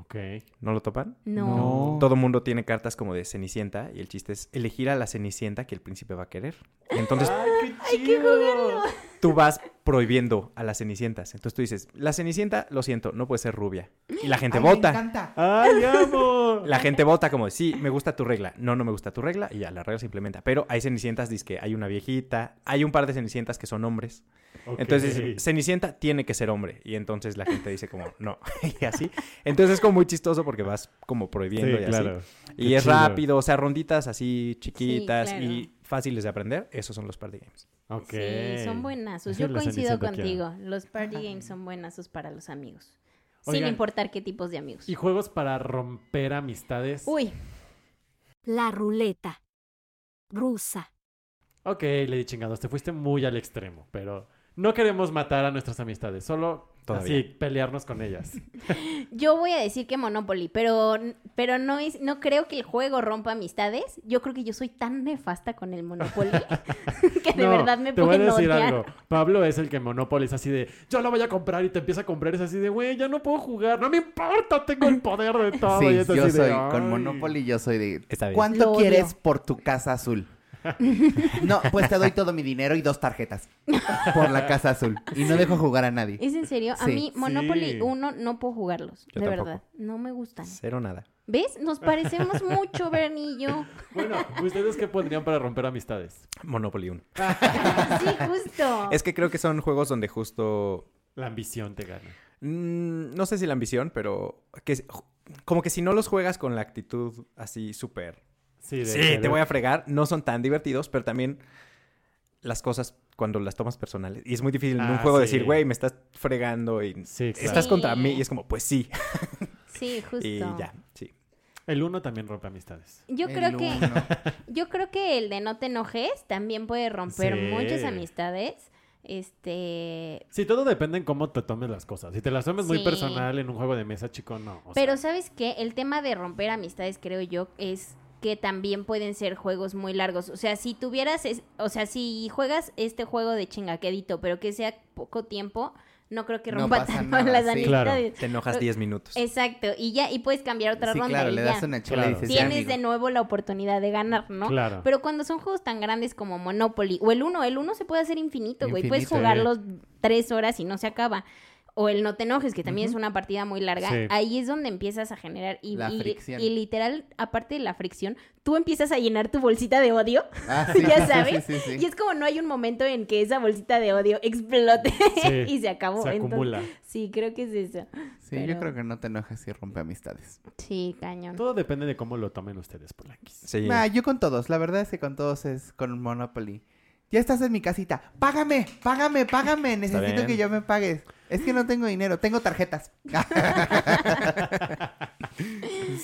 Ok. ¿No lo topan? No. No. Todo mundo tiene cartas como de Cenicienta y el chiste es elegir a la Cenicienta que el príncipe va a querer. Entonces ¡Ay, qué chido! tú vas prohibiendo a las Cenicientas. Entonces tú dices, la Cenicienta, lo siento, no puede ser rubia. Y la gente Ay, me vota. encanta. ¡Ay, amo! La gente vota como, sí, me gusta tu regla. No, no me gusta tu regla. Y ya, la regla se implementa. Pero hay Cenicientas, dice que hay una viejita. Hay un par de Cenicientas que son hombres. Ok. Entonces, dice, Cenicienta tiene que ser hombre. Y entonces la gente dice como, no. y así. Entonces es como muy chistoso porque vas como prohibiendo Sí, y así. Y Qué es chido. rápido, o sea, ronditas así chiquitas claro. y fáciles de aprender. Esos son los party games. Ok. Sí, son buenazos. Esa Yo coincido contigo. Los party games son buenazos para los amigos. Sin importar qué tipos de amigos. ¿Y juegos para romper amistades? Uy, La ruleta. Rusa. Ok, Lady Chingados, te fuiste muy al extremo, pero no queremos matar a nuestras amistades, solo Todavía. así pelearnos con ellas. yo voy a decir que Monopoly, pero, pero no es, no creo que el juego rompa amistades. Yo creo que yo soy tan nefasta con el Monopoly que de No, verdad me te voy a decir odiar. algo. Pablo es el que Monopoly es así de, yo lo voy a comprar y te empieza a comprar, es así de, güey, ya no puedo jugar, no me importa, tengo el poder de todo. Sí, y es yo así de, soy, con. Monopoly yo soy de... ¿Cuánto quieres por tu casa azul? No, pues te doy todo mi dinero y dos tarjetas por la casa azul. Y no dejo jugar a nadie. ¿Es en serio? A Sí. mí Monopoly Sí. 1 no puedo jugarlos, Yo de tampoco. verdad. No me gustan. Cero nada. ¿Ves? Nos parecemos mucho, Bernie y yo. Bueno, ¿ustedes qué pondrían para romper amistades? Monopoly 1. Sí, justo. Es que creo que son juegos donde justo La ambición te gana. Mm, no sé si la ambición, pero que como que si no los juegas con la actitud así súper. Sí, de- Sí, de- te voy a fregar. No son tan divertidos, pero también las cosas cuando las tomas personales. Y es muy difícil en un Ah, juego sí. decir, güey, me estás fregando y Sí, claro. estás Sí. contra mí. Y es como, pues sí. Sí, justo. Y ya, sí. El uno también rompe amistades. Yo El creo que yo creo que el de no te enojes también puede romper Sí. muchas amistades. Este, Sí, todo depende en cómo te tomes las cosas. Si te las tomes muy personal en un juego de mesa, chico, no. o pero sea, ¿sabes qué? El tema de romper amistades, creo yo, es que también pueden ser juegos muy largos. O sea, si tuvieras, es- o sea, si juegas este juego de chingaquedito, pero que sea poco tiempo, no creo que No rompa pasa tanto nada, las sí. Claro. Te enojas 10 minutos. Exacto, y ya, y puedes cambiar otra Sí, ronda claro, y le ya. das una chela Claro. y dices, "Ya, Tienes amigo". de nuevo la oportunidad de ganar, ¿no? Claro. Pero cuando son juegos tan grandes como Monopoly o el 1, el 1 se puede hacer infinito, güey. Puedes jugarlos tres horas y no se acaba. O el no te enojes, que también es una partida muy larga. Sí. Ahí es donde empiezas a generar. Y, La y- y literal, aparte de la fricción, tú empiezas a llenar tu bolsita de odio. Ah, sí, ya sí, sí, sabes. sí, sí. Y es como no hay un momento en que esa bolsita de odio explote Sí, y se acabó. se Entonces, acumula. sí, creo que es eso. Sí, Pero- yo creo que no te enojas si rompe amistades. Sí, cañón. Todo depende de cómo lo tomen ustedes, Polanquis. Sí. Ah, yo con todos, la verdad es que con todos es con Monopoly. Ya estás en mi casita. Págame, págame, págame. Necesito que yo me pagues. Es que no tengo dinero, tengo tarjetas.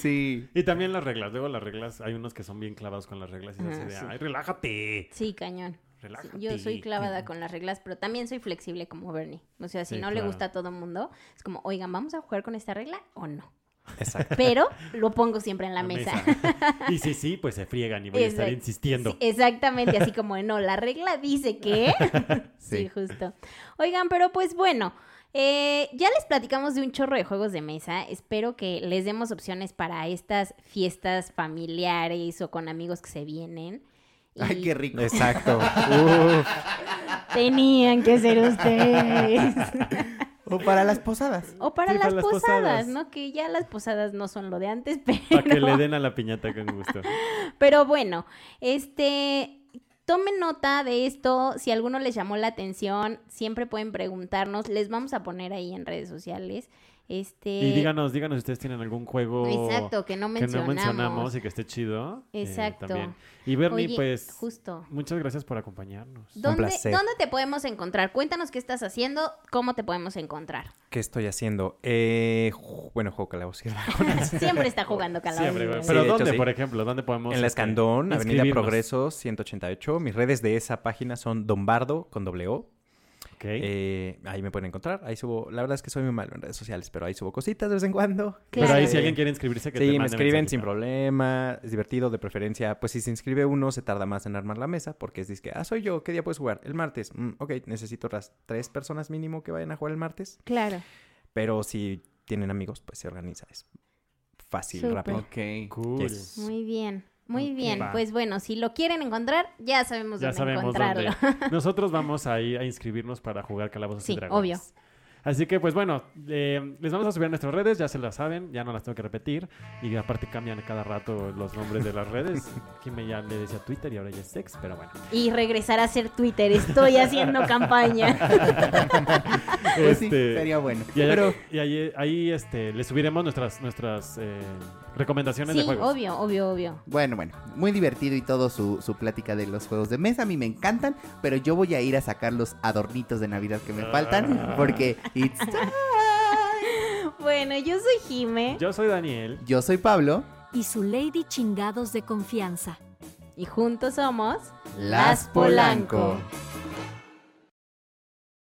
sí. Y también las reglas. Luego las reglas, hay unos que son bien clavados con las reglas y Ah, de, sí. ay, relájate. Sí, cañón. Sí, Relájate. yo soy clavada con las reglas, pero también soy flexible como Bernie. O sea, si Sí, no le gusta a todo el mundo, es como, oigan, ¿vamos a jugar con esta regla o no? Exacto. Pero lo pongo siempre en la, La mesa. Y si sí, pues se friegan y voy a estar insistiendo. Sí, exactamente, así como, no, la regla dice que... sí. Sí. justo. Oigan, pero pues bueno, eh, ya les platicamos de un chorro de juegos de mesa. Espero que les demos opciones para estas fiestas familiares o con amigos que se vienen. Ay, qué rico. Exacto. Uf. Tenían que ser ustedes. O para las posadas. O para Sí, las, para las posadas, posadas. ¿no? Que ya las posadas no son lo de antes, pero... Para que le den a la piñata con gusto. Pero bueno, este... Tomen nota de esto, si alguno les llamó la atención, siempre pueden preguntarnos, les vamos a poner ahí en redes sociales. Este Y díganos, díganos si ustedes tienen algún juego Exacto, que no que no mencionamos. y que esté chido. eh, Exacto. también. Y Bernie, Oye, pues, justo. muchas gracias por acompañarnos. ¿Dónde, placer. ¿Dónde te podemos encontrar? Cuéntanos qué estás haciendo, cómo te podemos encontrar. ¿Qué estoy haciendo? Eh, bueno, juego Calabozos y Dragones. Siempre está jugando Calabozos. Siempre. Pero hecho, ¿dónde, sí. por ejemplo? ¿Dónde podemos En la este, Escandón, Avenida inscribirnos? Progreso 188. Mis redes de esa página son Dombardo con doble O. Ok. Eh, ahí me pueden encontrar. Ahí subo. La verdad es que soy muy malo en redes sociales, pero ahí subo cositas de vez en cuando. Pero Claro. ahí si alguien quiere inscribirse, que te Sí, me escriben sin problema. Es divertido, de preferencia. Pues si se inscribe uno, se tarda más en armar la mesa. Porque es que, ah, soy yo. ¿Qué día puedes jugar? El martes. Mm, ok, necesito las tres personas mínimo que vayan a jugar el martes. Claro. Pero si tienen amigos, pues se organiza. Es fácil, rápido. Ok. Cool. Yes. Muy bien, muy bien. va. Pues bueno, si lo quieren encontrar, ya sabemos Ya dónde sabemos encontrarlo. dónde. Nosotros vamos a ir a inscribirnos para jugar Calabozos Sí, y Dragones. obvio. Así que, pues bueno, eh, les vamos a subir a nuestras redes, ya se las saben, ya no las tengo que repetir. Y aparte cambian cada rato los nombres de las redes. Aquí me ya le decía Twitter y ahora ya es Sex, pero bueno. Y regresar a ser Twitter. Estoy haciendo campaña. Pues sí, Este, sería bueno. Y, ahí, Pero y ahí, ahí, este, les subiremos nuestras, nuestras eh, recomendaciones Sí, de juegos. obvio, obvio, obvio. Bueno, bueno, muy divertido y todo su, su plática de los juegos de mesa. A mí me encantan, pero yo voy a ir a sacar los adornitos de Navidad que me faltan Ah. porque it's time. Bueno, yo soy Jime. Yo soy Daniel. Yo soy Pablo. y su lady chingados de confianza. Y juntos somos Las Polanco.